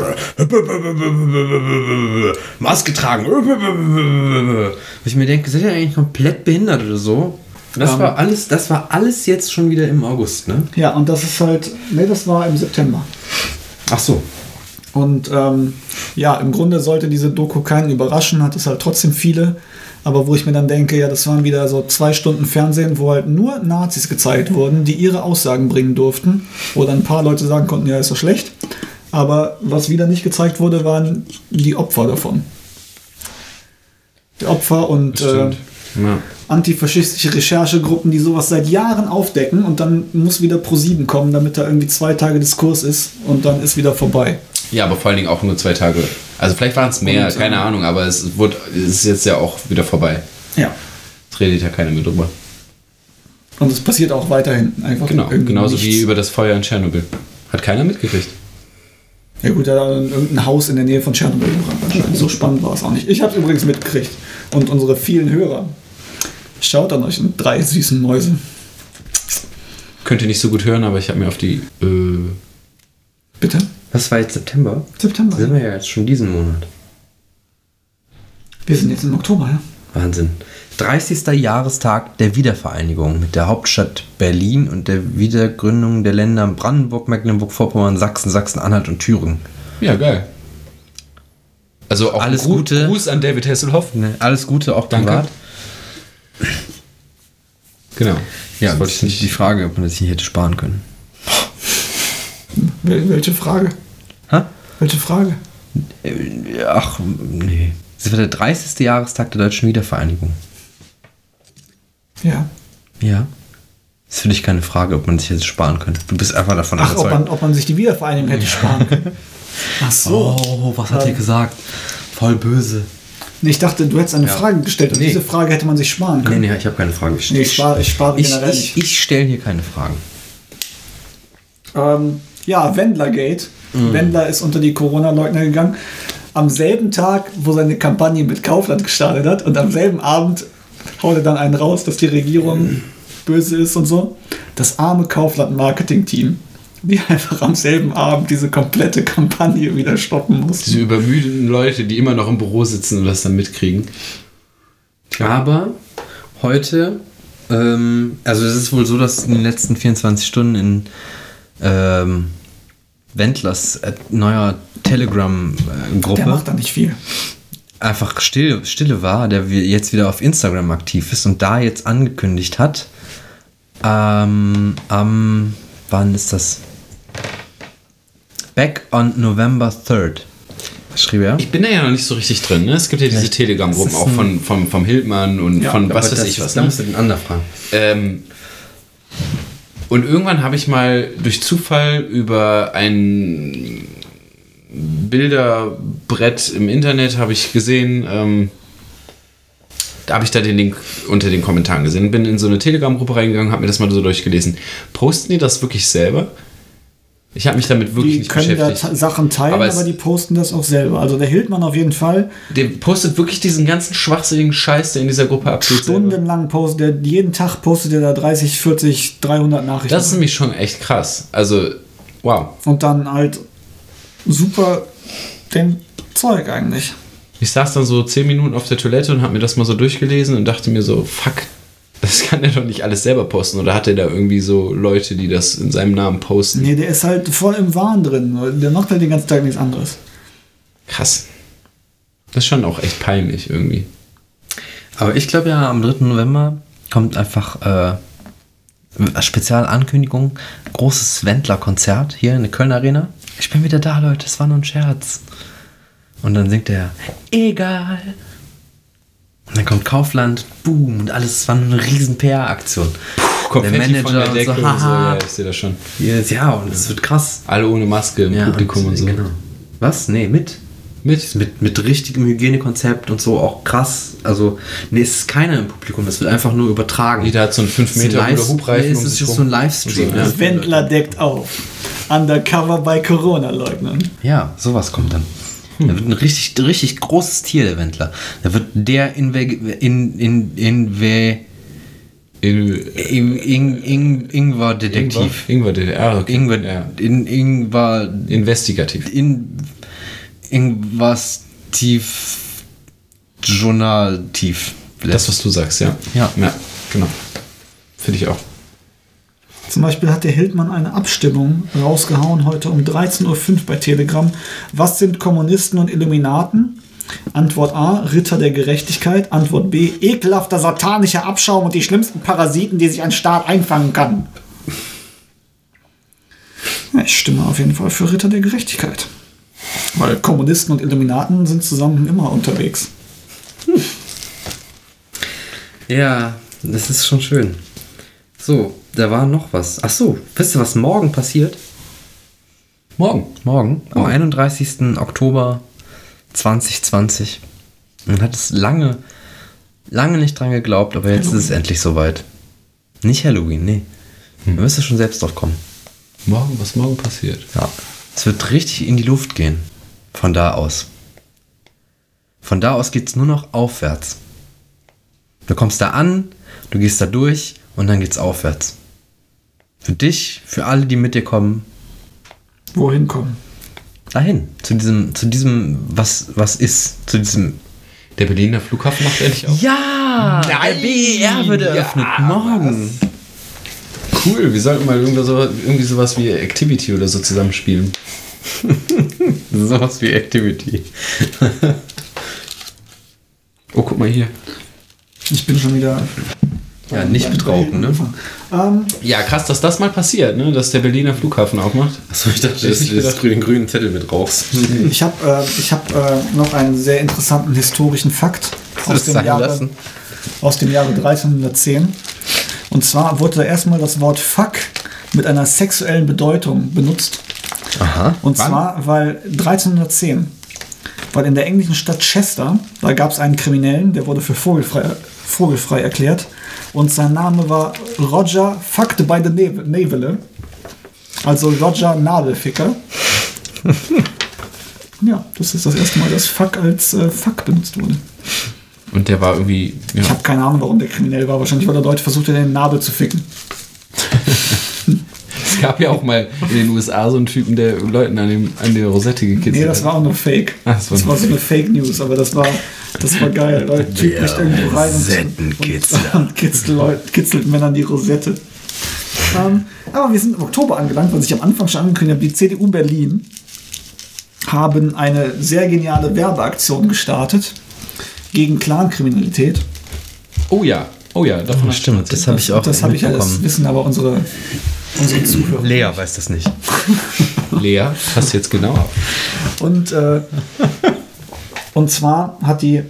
Maske tragen. Wo ich mir denke, seid ihr eigentlich komplett behindert oder so? Das Ähm. war alles, das war alles jetzt schon wieder im August, ne? Ja, und das ist halt, ne, das war im September. Ach so. Und ähm, ja, im Grunde sollte diese Doku keinen überraschen, hat es halt trotzdem viele. Aber wo ich mir dann denke, ja, das waren wieder so zwei Stunden Fernsehen, wo halt nur Nazis gezeigt wurden, die ihre Aussagen bringen durften. Wo dann ein paar Leute sagen konnten, ja, ist doch schlecht. Aber was wieder nicht gezeigt wurde, waren die Opfer davon. Die Opfer und, äh, Stimmt. Ja. Antifaschistische Recherchegruppen, die sowas seit Jahren aufdecken und dann muss wieder Pro7 kommen, damit da irgendwie zwei Tage Diskurs ist und dann ist wieder vorbei. Ja, aber vor allen Dingen auch nur zwei Tage. Also vielleicht waren es mehr, Und, äh, keine Ahnung, aber es, wurde, es ist jetzt ja auch wieder vorbei. Ja. Es redet ja keiner mehr drüber. Und es passiert auch weiterhin einfach Genau, genauso wie nichts. über das Feuer in Tschernobyl. Hat keiner mitgekriegt. Ja gut, da hat irgendein Haus in der Nähe von Tschernobyl gebrannt. So spannend war es auch nicht. Ich habe es übrigens mitgekriegt. Und unsere vielen Hörer. Schaut an euch drei süßen Mäuse. Könnt ihr nicht so gut hören, aber ich habe mir auf die. Äh, Bitte? Was war jetzt September? September. Sind wir ja jetzt schon diesen Monat. Wir sind jetzt im Oktober, ja? Wahnsinn. 30. Jahrestag der Wiedervereinigung mit der Hauptstadt Berlin und der Wiedergründung der Länder Brandenburg, Mecklenburg-Vorpommern, Sachsen, Sachsen-Anhalt und Thüringen. ja, geil. Also auch Alles Gru- Gute. Gruß an David Hasselhoff. Ne, Alles Gute, auch Danke. privat. Genau. Ja, das wollte ich die nicht. Frage, ob man das nicht hätte sparen können. Wel welche Frage? Hä? Welche Frage? Äh, Ach, nee. Das war der 30. Jahrestag der deutschen Wiedervereinigung. Ja. Ja. Das ist für dich keine Frage, ob man sich jetzt sparen könnte. Du bist einfach davon Ach, ob überzeugt. man, ob man sich die Wiedervereinigung hätte sparen können. Ach so. Oh, was hat er gesagt? Voll böse. Nee, ich dachte, du hättest eine Ja. Frage gestellt und Nee. diese Frage hätte man sich sparen Nee, können. nee, ich habe keine Frage Nee, ich spare, ich spare Ich, generell ich, nicht. ich stelle hier keine Fragen. Ähm, ja, Wendlergate. Mhm. Wendler ist unter die Corona-Leugner gegangen. Am selben Tag, wo seine Kampagne mit Kaufland gestartet hat und am selben Abend haut er dann einen raus, dass die Regierung böse ist und so. Das arme Kaufland-Marketing-Team, die einfach am selben Abend diese komplette Kampagne wieder stoppen mussten. Diese übermüdeten Leute, die immer noch im Büro sitzen und das dann mitkriegen. Aber heute, ähm, also es ist wohl so, dass in den letzten 24 Stunden in ähm, Wendlers äh, neuer Der Telegram-Gruppe macht da nicht viel. einfach still, stille war, der jetzt wieder auf Instagram aktiv ist und da jetzt angekündigt hat, ähm, am, wann ist das? Back on November 3rd. Schrieb er. Ich bin da ja noch nicht so richtig drin. Ne? Es gibt ja diese Telegram-Gruppen, auch von, vom, vom Hildmann und Ja, von was weiß das ich was. Da Ne? musst du den anderen fragen. Ähm, und irgendwann habe ich mal durch Zufall über ein Bilderbrett im Internet habe ich gesehen, ähm, da habe ich da den Link unter den Kommentaren gesehen, bin in so eine Telegram-Gruppe reingegangen, habe mir das mal so durchgelesen. Posten die das wirklich selber? Ich habe mich damit wirklich Die nicht können da beschäftigt. ta- Sachen teilen, Aber aber, die posten das auch selber. Also der Hildmann auf jeden Fall Der postet wirklich diesen ganzen schwachsinnigen Scheiß, der in dieser Gruppe abgeht. stundenlang postet, der, jeden Tag postet er da 30, 40, 300 Nachrichten. Das ist nämlich schon echt krass. Also, wow. und dann halt super den Zeug eigentlich. Ich saß dann so 10 Minuten auf der Toilette und habe mir das mal so durchgelesen und dachte mir so, fuck, das kann er doch nicht alles selber posten. Oder hat er da irgendwie so Leute, die das in seinem Namen posten? Nee, der ist halt voll im Wahn drin. Der macht halt den ganzen Tag nichts anderes. Krass. Das ist schon auch echt peinlich irgendwie. Aber ich glaube ja, am 3. November kommt einfach äh, eine Spezialankündigung, großes Wendler-Konzert hier in der Köln Arena. Ich bin wieder da, Leute, es war nur ein Scherz. Und dann singt er, egal. Und dann kommt Kaufland, boom, und alles, es war nur eine riesen PR-Aktion. Der Manager und so, und so, haha. ja, ich sehe das schon. Yes, ja, und es wird krass. Alle ohne Maske im Publikum und, so. Genau. Was? Nee, mit. Mit? Mit, mit richtigem Hygienekonzept und so auch krass. Also, nee, es ist keiner im Publikum, das wird einfach nur übertragen. Jeder hat so einen 5 Es ist ein Meter Live- Hula Hubreifen nee, um es ist just rum. so ein Livestream. Und so, ja. ja. Wendler deckt auf. Undercover bei Corona-Leugnern. Ja, sowas kommt dann. Da wird ein richtig, richtig großes Tier, der Wendler. Da wird der Inve in, in, Inve In, in, in, in, Ingwer-Detektiv. Ingwer, DDR, okay. Ingwer, ja. in, Ingwer, Investigativ. in, Ingwas-Tief, Journal-Tief. Das, was du sagst, ja. Ja. Ja, genau. Finde ich auch. Zum Beispiel hat der Hildmann eine Abstimmung rausgehauen heute um 13.05 Uhr bei Telegram. Was sind Kommunisten und Illuminaten? Antwort A, Ritter der Gerechtigkeit. Antwort B, ekelhafter satanischer Abschaum und die schlimmsten Parasiten, die sich ein Staat einfangen kann. Ja, ich stimme auf jeden Fall für Ritter der Gerechtigkeit. Weil Kommunisten und Illuminaten sind zusammen immer unterwegs. Ja, das ist schon schön. So, da war noch was. Ach so, wisst ihr, was morgen passiert? Morgen. Morgen, am 31. Oktober 2020. Man hat es lange, lange nicht dran geglaubt, aber jetzt ist es endlich soweit. Nicht Halloween, nee. Man müsste schon selbst drauf kommen. Morgen, was morgen passiert. Ja. Es wird richtig in die Luft gehen. Von da aus. Von da aus geht es nur noch aufwärts. Du kommst da an, du gehst da durch und dann geht's aufwärts. Für dich, für alle, die mit dir kommen, Wohin kommen? dahin. Zu diesem, zu diesem, was, was ist. Zu diesem. Der Berliner Flughafen macht endlich auf. Ja! der BER wird eröffnet. morgen. Cool, wir sollten mal irgendwie, so, irgendwie sowas wie Activity oder so zusammenspielen. Sowas wie Activity. Oh, guck mal hier. Ich bin schon wieder. Ja, nicht betrunken, ne? Ähm, Ja, krass, dass das mal passiert, ne? dass der Berliner Flughafen aufmacht. Achso, ich dachte, Das ist das, gedacht. grünen, grünen Zettel mit raus. ich habe äh, ich hab, äh, noch einen sehr interessanten historischen Fakt aus dem, Jahre, lassen? aus dem Jahre 1310. Und zwar wurde da erstmal das Wort Fuck mit einer sexuellen Bedeutung benutzt. Aha. Und Wann? zwar, weil 1310, weil in der englischen Stadt Chester, da gab es einen Kriminellen, der wurde für vogelfrei, vogelfrei erklärt. Und sein Name war Roger Fucked by the Navele. Also Roger Nadelficker. ja, das ist das erste Mal, dass Fuck als äh, Fuck benutzt wurde. Und der war irgendwie. Ja. Ich habe keine Ahnung, warum der kriminell war. Wahrscheinlich, weil er Leute versucht hat, den Nabel zu ficken. Es gab ja auch mal in den USA so einen Typen, der Leuten an, dem, an der Rosette gekitzelt Nee, das hat. war auch nur Fake. Ach, das war das war so eine Fake News, aber das war, das war geil. Der Typ bricht irgendwo rein und, Rosettenkitzler. und, und kitzelt, Leute, kitzelt Männern die Rosette. Ähm, aber wir sind im Oktober angelangt, was ich am Anfang schon angekündigt habe. Die CDU Berlin haben eine sehr geniale Werbeaktion gestartet gegen Clankriminalität. Oh ja, oh ja, davon hast du Stimmt, das habe ich auch das habe ich alles wissen, aber unsere, unsere Zuhörer. Lea weiß das nicht. Lea, passt jetzt genau auf. Und, äh, und zwar hat die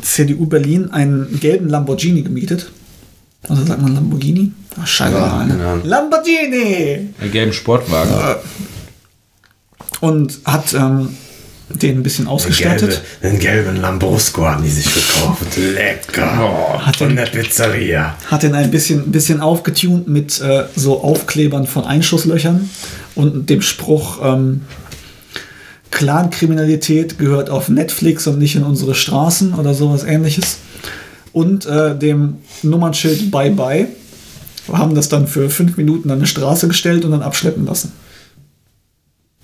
CDU Berlin einen gelben Lamborghini gemietet. Also sagt man Lamborghini? Ach, scheiße. Ja, Ahnung. Lamborghini! Einen gelben Sportwagen. Und hat ähm, den ein bisschen ausgestattet. einen gelben Lambrusco haben die sich gekauft. Lecker. von der Pizzeria. Hat den ein bisschen, bisschen aufgetunt mit äh, so Aufklebern von Einschusslöchern und dem Spruch, ähm, Clankriminalität gehört auf Netflix und nicht in unsere Straßen oder sowas ähnliches. Und äh, dem Nummernschild Bye Bye. Haben das dann für fünf Minuten an eine Straße gestellt und dann abschleppen lassen.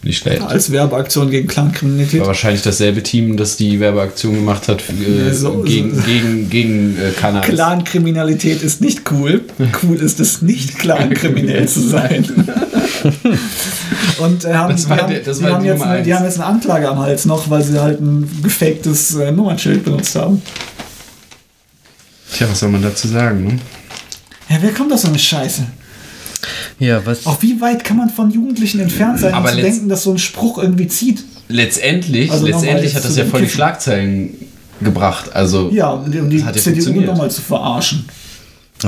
Nicht schlecht. Als Werbeaktion gegen Clankriminalität. War wahrscheinlich dasselbe Team, das die Werbeaktion gemacht hat für, äh, Ja, so- gegen, so- gegen, gegen äh, Cannabis. Clankriminalität ist nicht cool. Cool ist es nicht, clankriminell zu sein. Und äh, haben, Das war die, haben, der- das die, war haben die jetzt eine, die haben jetzt eine Anklage am Hals noch, weil sie halt ein gefaktes äh, Nummernschild benutzt haben. Tja, was soll man dazu sagen, ne? Ja, wer kommt auf so eine Scheiße? Ja, was? Auch wie weit kann man von Jugendlichen entfernt sein, Aber um zu denken, dass so ein Spruch irgendwie zieht? Letztendlich, Also letztendlich hat das ja voll die. Schlagzeilen gebracht. Also, Ja, um die, um die hat ja CDU funktioniert. nochmal zu verarschen.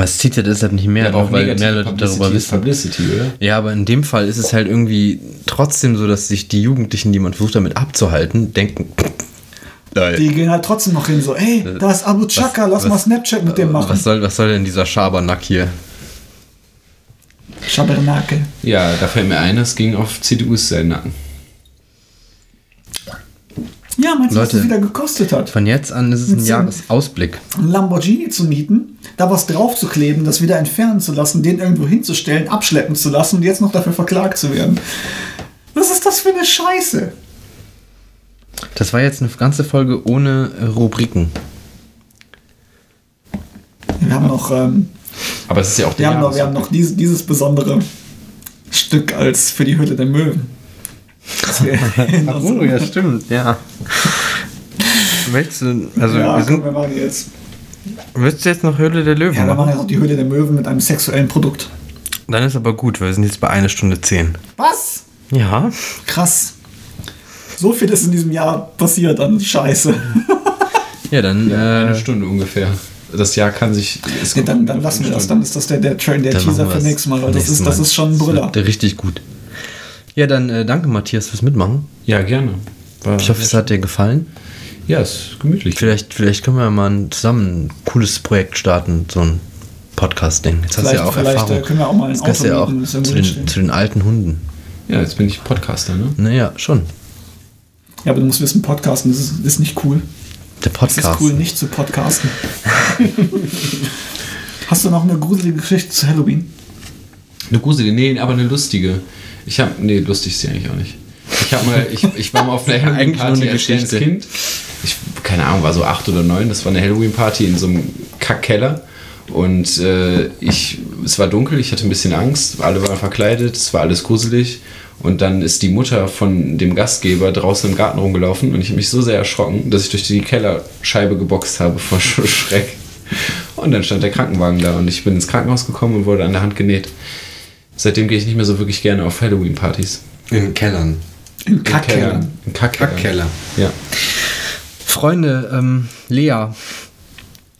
Es zieht ja deshalb nicht mehr, Ja, aber nur auch weil mehr Leute Publicity darüber ist wissen. Publicity, oder? Ja, aber in dem Fall ist es halt irgendwie trotzdem so, dass sich die Jugendlichen, die man versucht damit abzuhalten, denken, geil. Die gehen halt trotzdem noch hin, so, ey, da ist Abu Chaka, lass was- mal Snapchat mit dem machen. Was soll, was soll denn dieser Schabernack hier? Schabernake. Ja, da fällt mir ein, es ging auf CDUs seinen Nacken. Ja, meinst du, was Leute. das wieder gekostet hat? Von jetzt an ist es ein Jahresausblick. Ein Lamborghini zu mieten, da was drauf zu kleben, das wieder entfernen zu lassen, den irgendwo hinzustellen, abschleppen zu lassen und jetzt noch dafür verklagt zu werden. Was ist das für eine Scheiße? Das war jetzt eine ganze Folge ohne Rubriken. Wir haben noch, ähm, Aber es ist ja auch wir der haben noch, wir haben noch dieses, dieses besondere Stück als für die Hülle der Möwen. Wir in unserem- stimmt, ja. Willst du, also ja, wir komm, sind, wir machen jetzt. willst du jetzt noch Höhle der Löwen Ja, wir machen? jetzt auch die Hülle der Möwen mit einem sexuellen Produkt. Dann ist aber gut, weil wir sind jetzt bei einer Stunde zehn. Was? Ja. Krass. So viel ist in diesem Jahr passiert an Scheiße. Ja, dann eine äh, Stunde ungefähr. das Jahr kann sich. Nee, dann, dann lassen wir das. Dann ist das der, der, Train, der Dann Teaser für nächstes Mal, weil das ist, das ist schon ein Das Brüller. Richtig gut. Ja, dann äh, danke Matthias fürs Mitmachen. Ja, gerne. War, Ich hoffe, es hat dir gefallen. ja, ist gemütlich. Vielleicht, vielleicht können wir mal ein- zusammen ein cooles Projekt starten, so ein Podcast-Ding. Jetzt hast du Vielleicht- ja auch vielleicht, Erfahrung. äh, können wir auch mal ein Auto ja auch zu den, zu den alten Hunden. Ja, jetzt bin ich Podcaster, ne? Naja, schon. Ja, aber du musst wissen, Podcasten das ist, ist nicht cool. Der Es Podcast. ist cool, nicht zu podcasten. Hast du noch eine gruselige Geschichte zu Halloween? Eine gruselige, nee, aber eine lustige. Ich habe, nee, lustig ist sie eigentlich auch nicht. Ich habe mal, ich, ich war mal auf einer Halloween-Party als kleines. Kind. Ich, keine Ahnung, war so acht oder neun. Das war eine Halloween-Party in so einem Kackkeller. Und äh, ich, es war dunkel, ich hatte ein bisschen Angst, alle waren verkleidet, es war alles gruselig. Und dann ist die Mutter von dem Gastgeber draußen im Garten rumgelaufen und ich habe mich so sehr erschrocken, dass ich durch die Kellerscheibe geboxt habe vor Sch- Schreck. Und dann stand der Krankenwagen da und ich bin ins Krankenhaus gekommen und wurde an der Hand genäht. Seitdem gehe ich nicht mehr so wirklich gerne auf Halloween-Partys. In Kellern. In In Kackkellern. Kellern. In Kackkellern. Kackkeller. Ja. Freunde, ähm, Lea,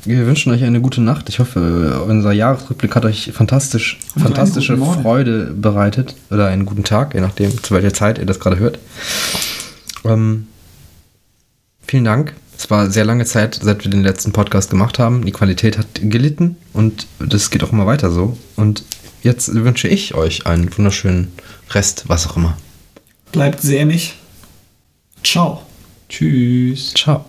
wir wünschen euch eine gute Nacht. Ich hoffe, unser Jahresrückblick hat euch fantastisch, Und fantastische. Freude bereitet. Oder einen guten Tag, je nachdem, zu welcher Zeit ihr das gerade hört. Ähm, vielen Dank. Es war sehr lange Zeit, seit wir den letzten Podcast gemacht haben. Die Qualität hat gelitten und das geht auch immer weiter so. Und jetzt wünsche ich euch einen wunderschönen Rest, was auch immer. Bleibt sämig. Ciao. Tschüss. Ciao.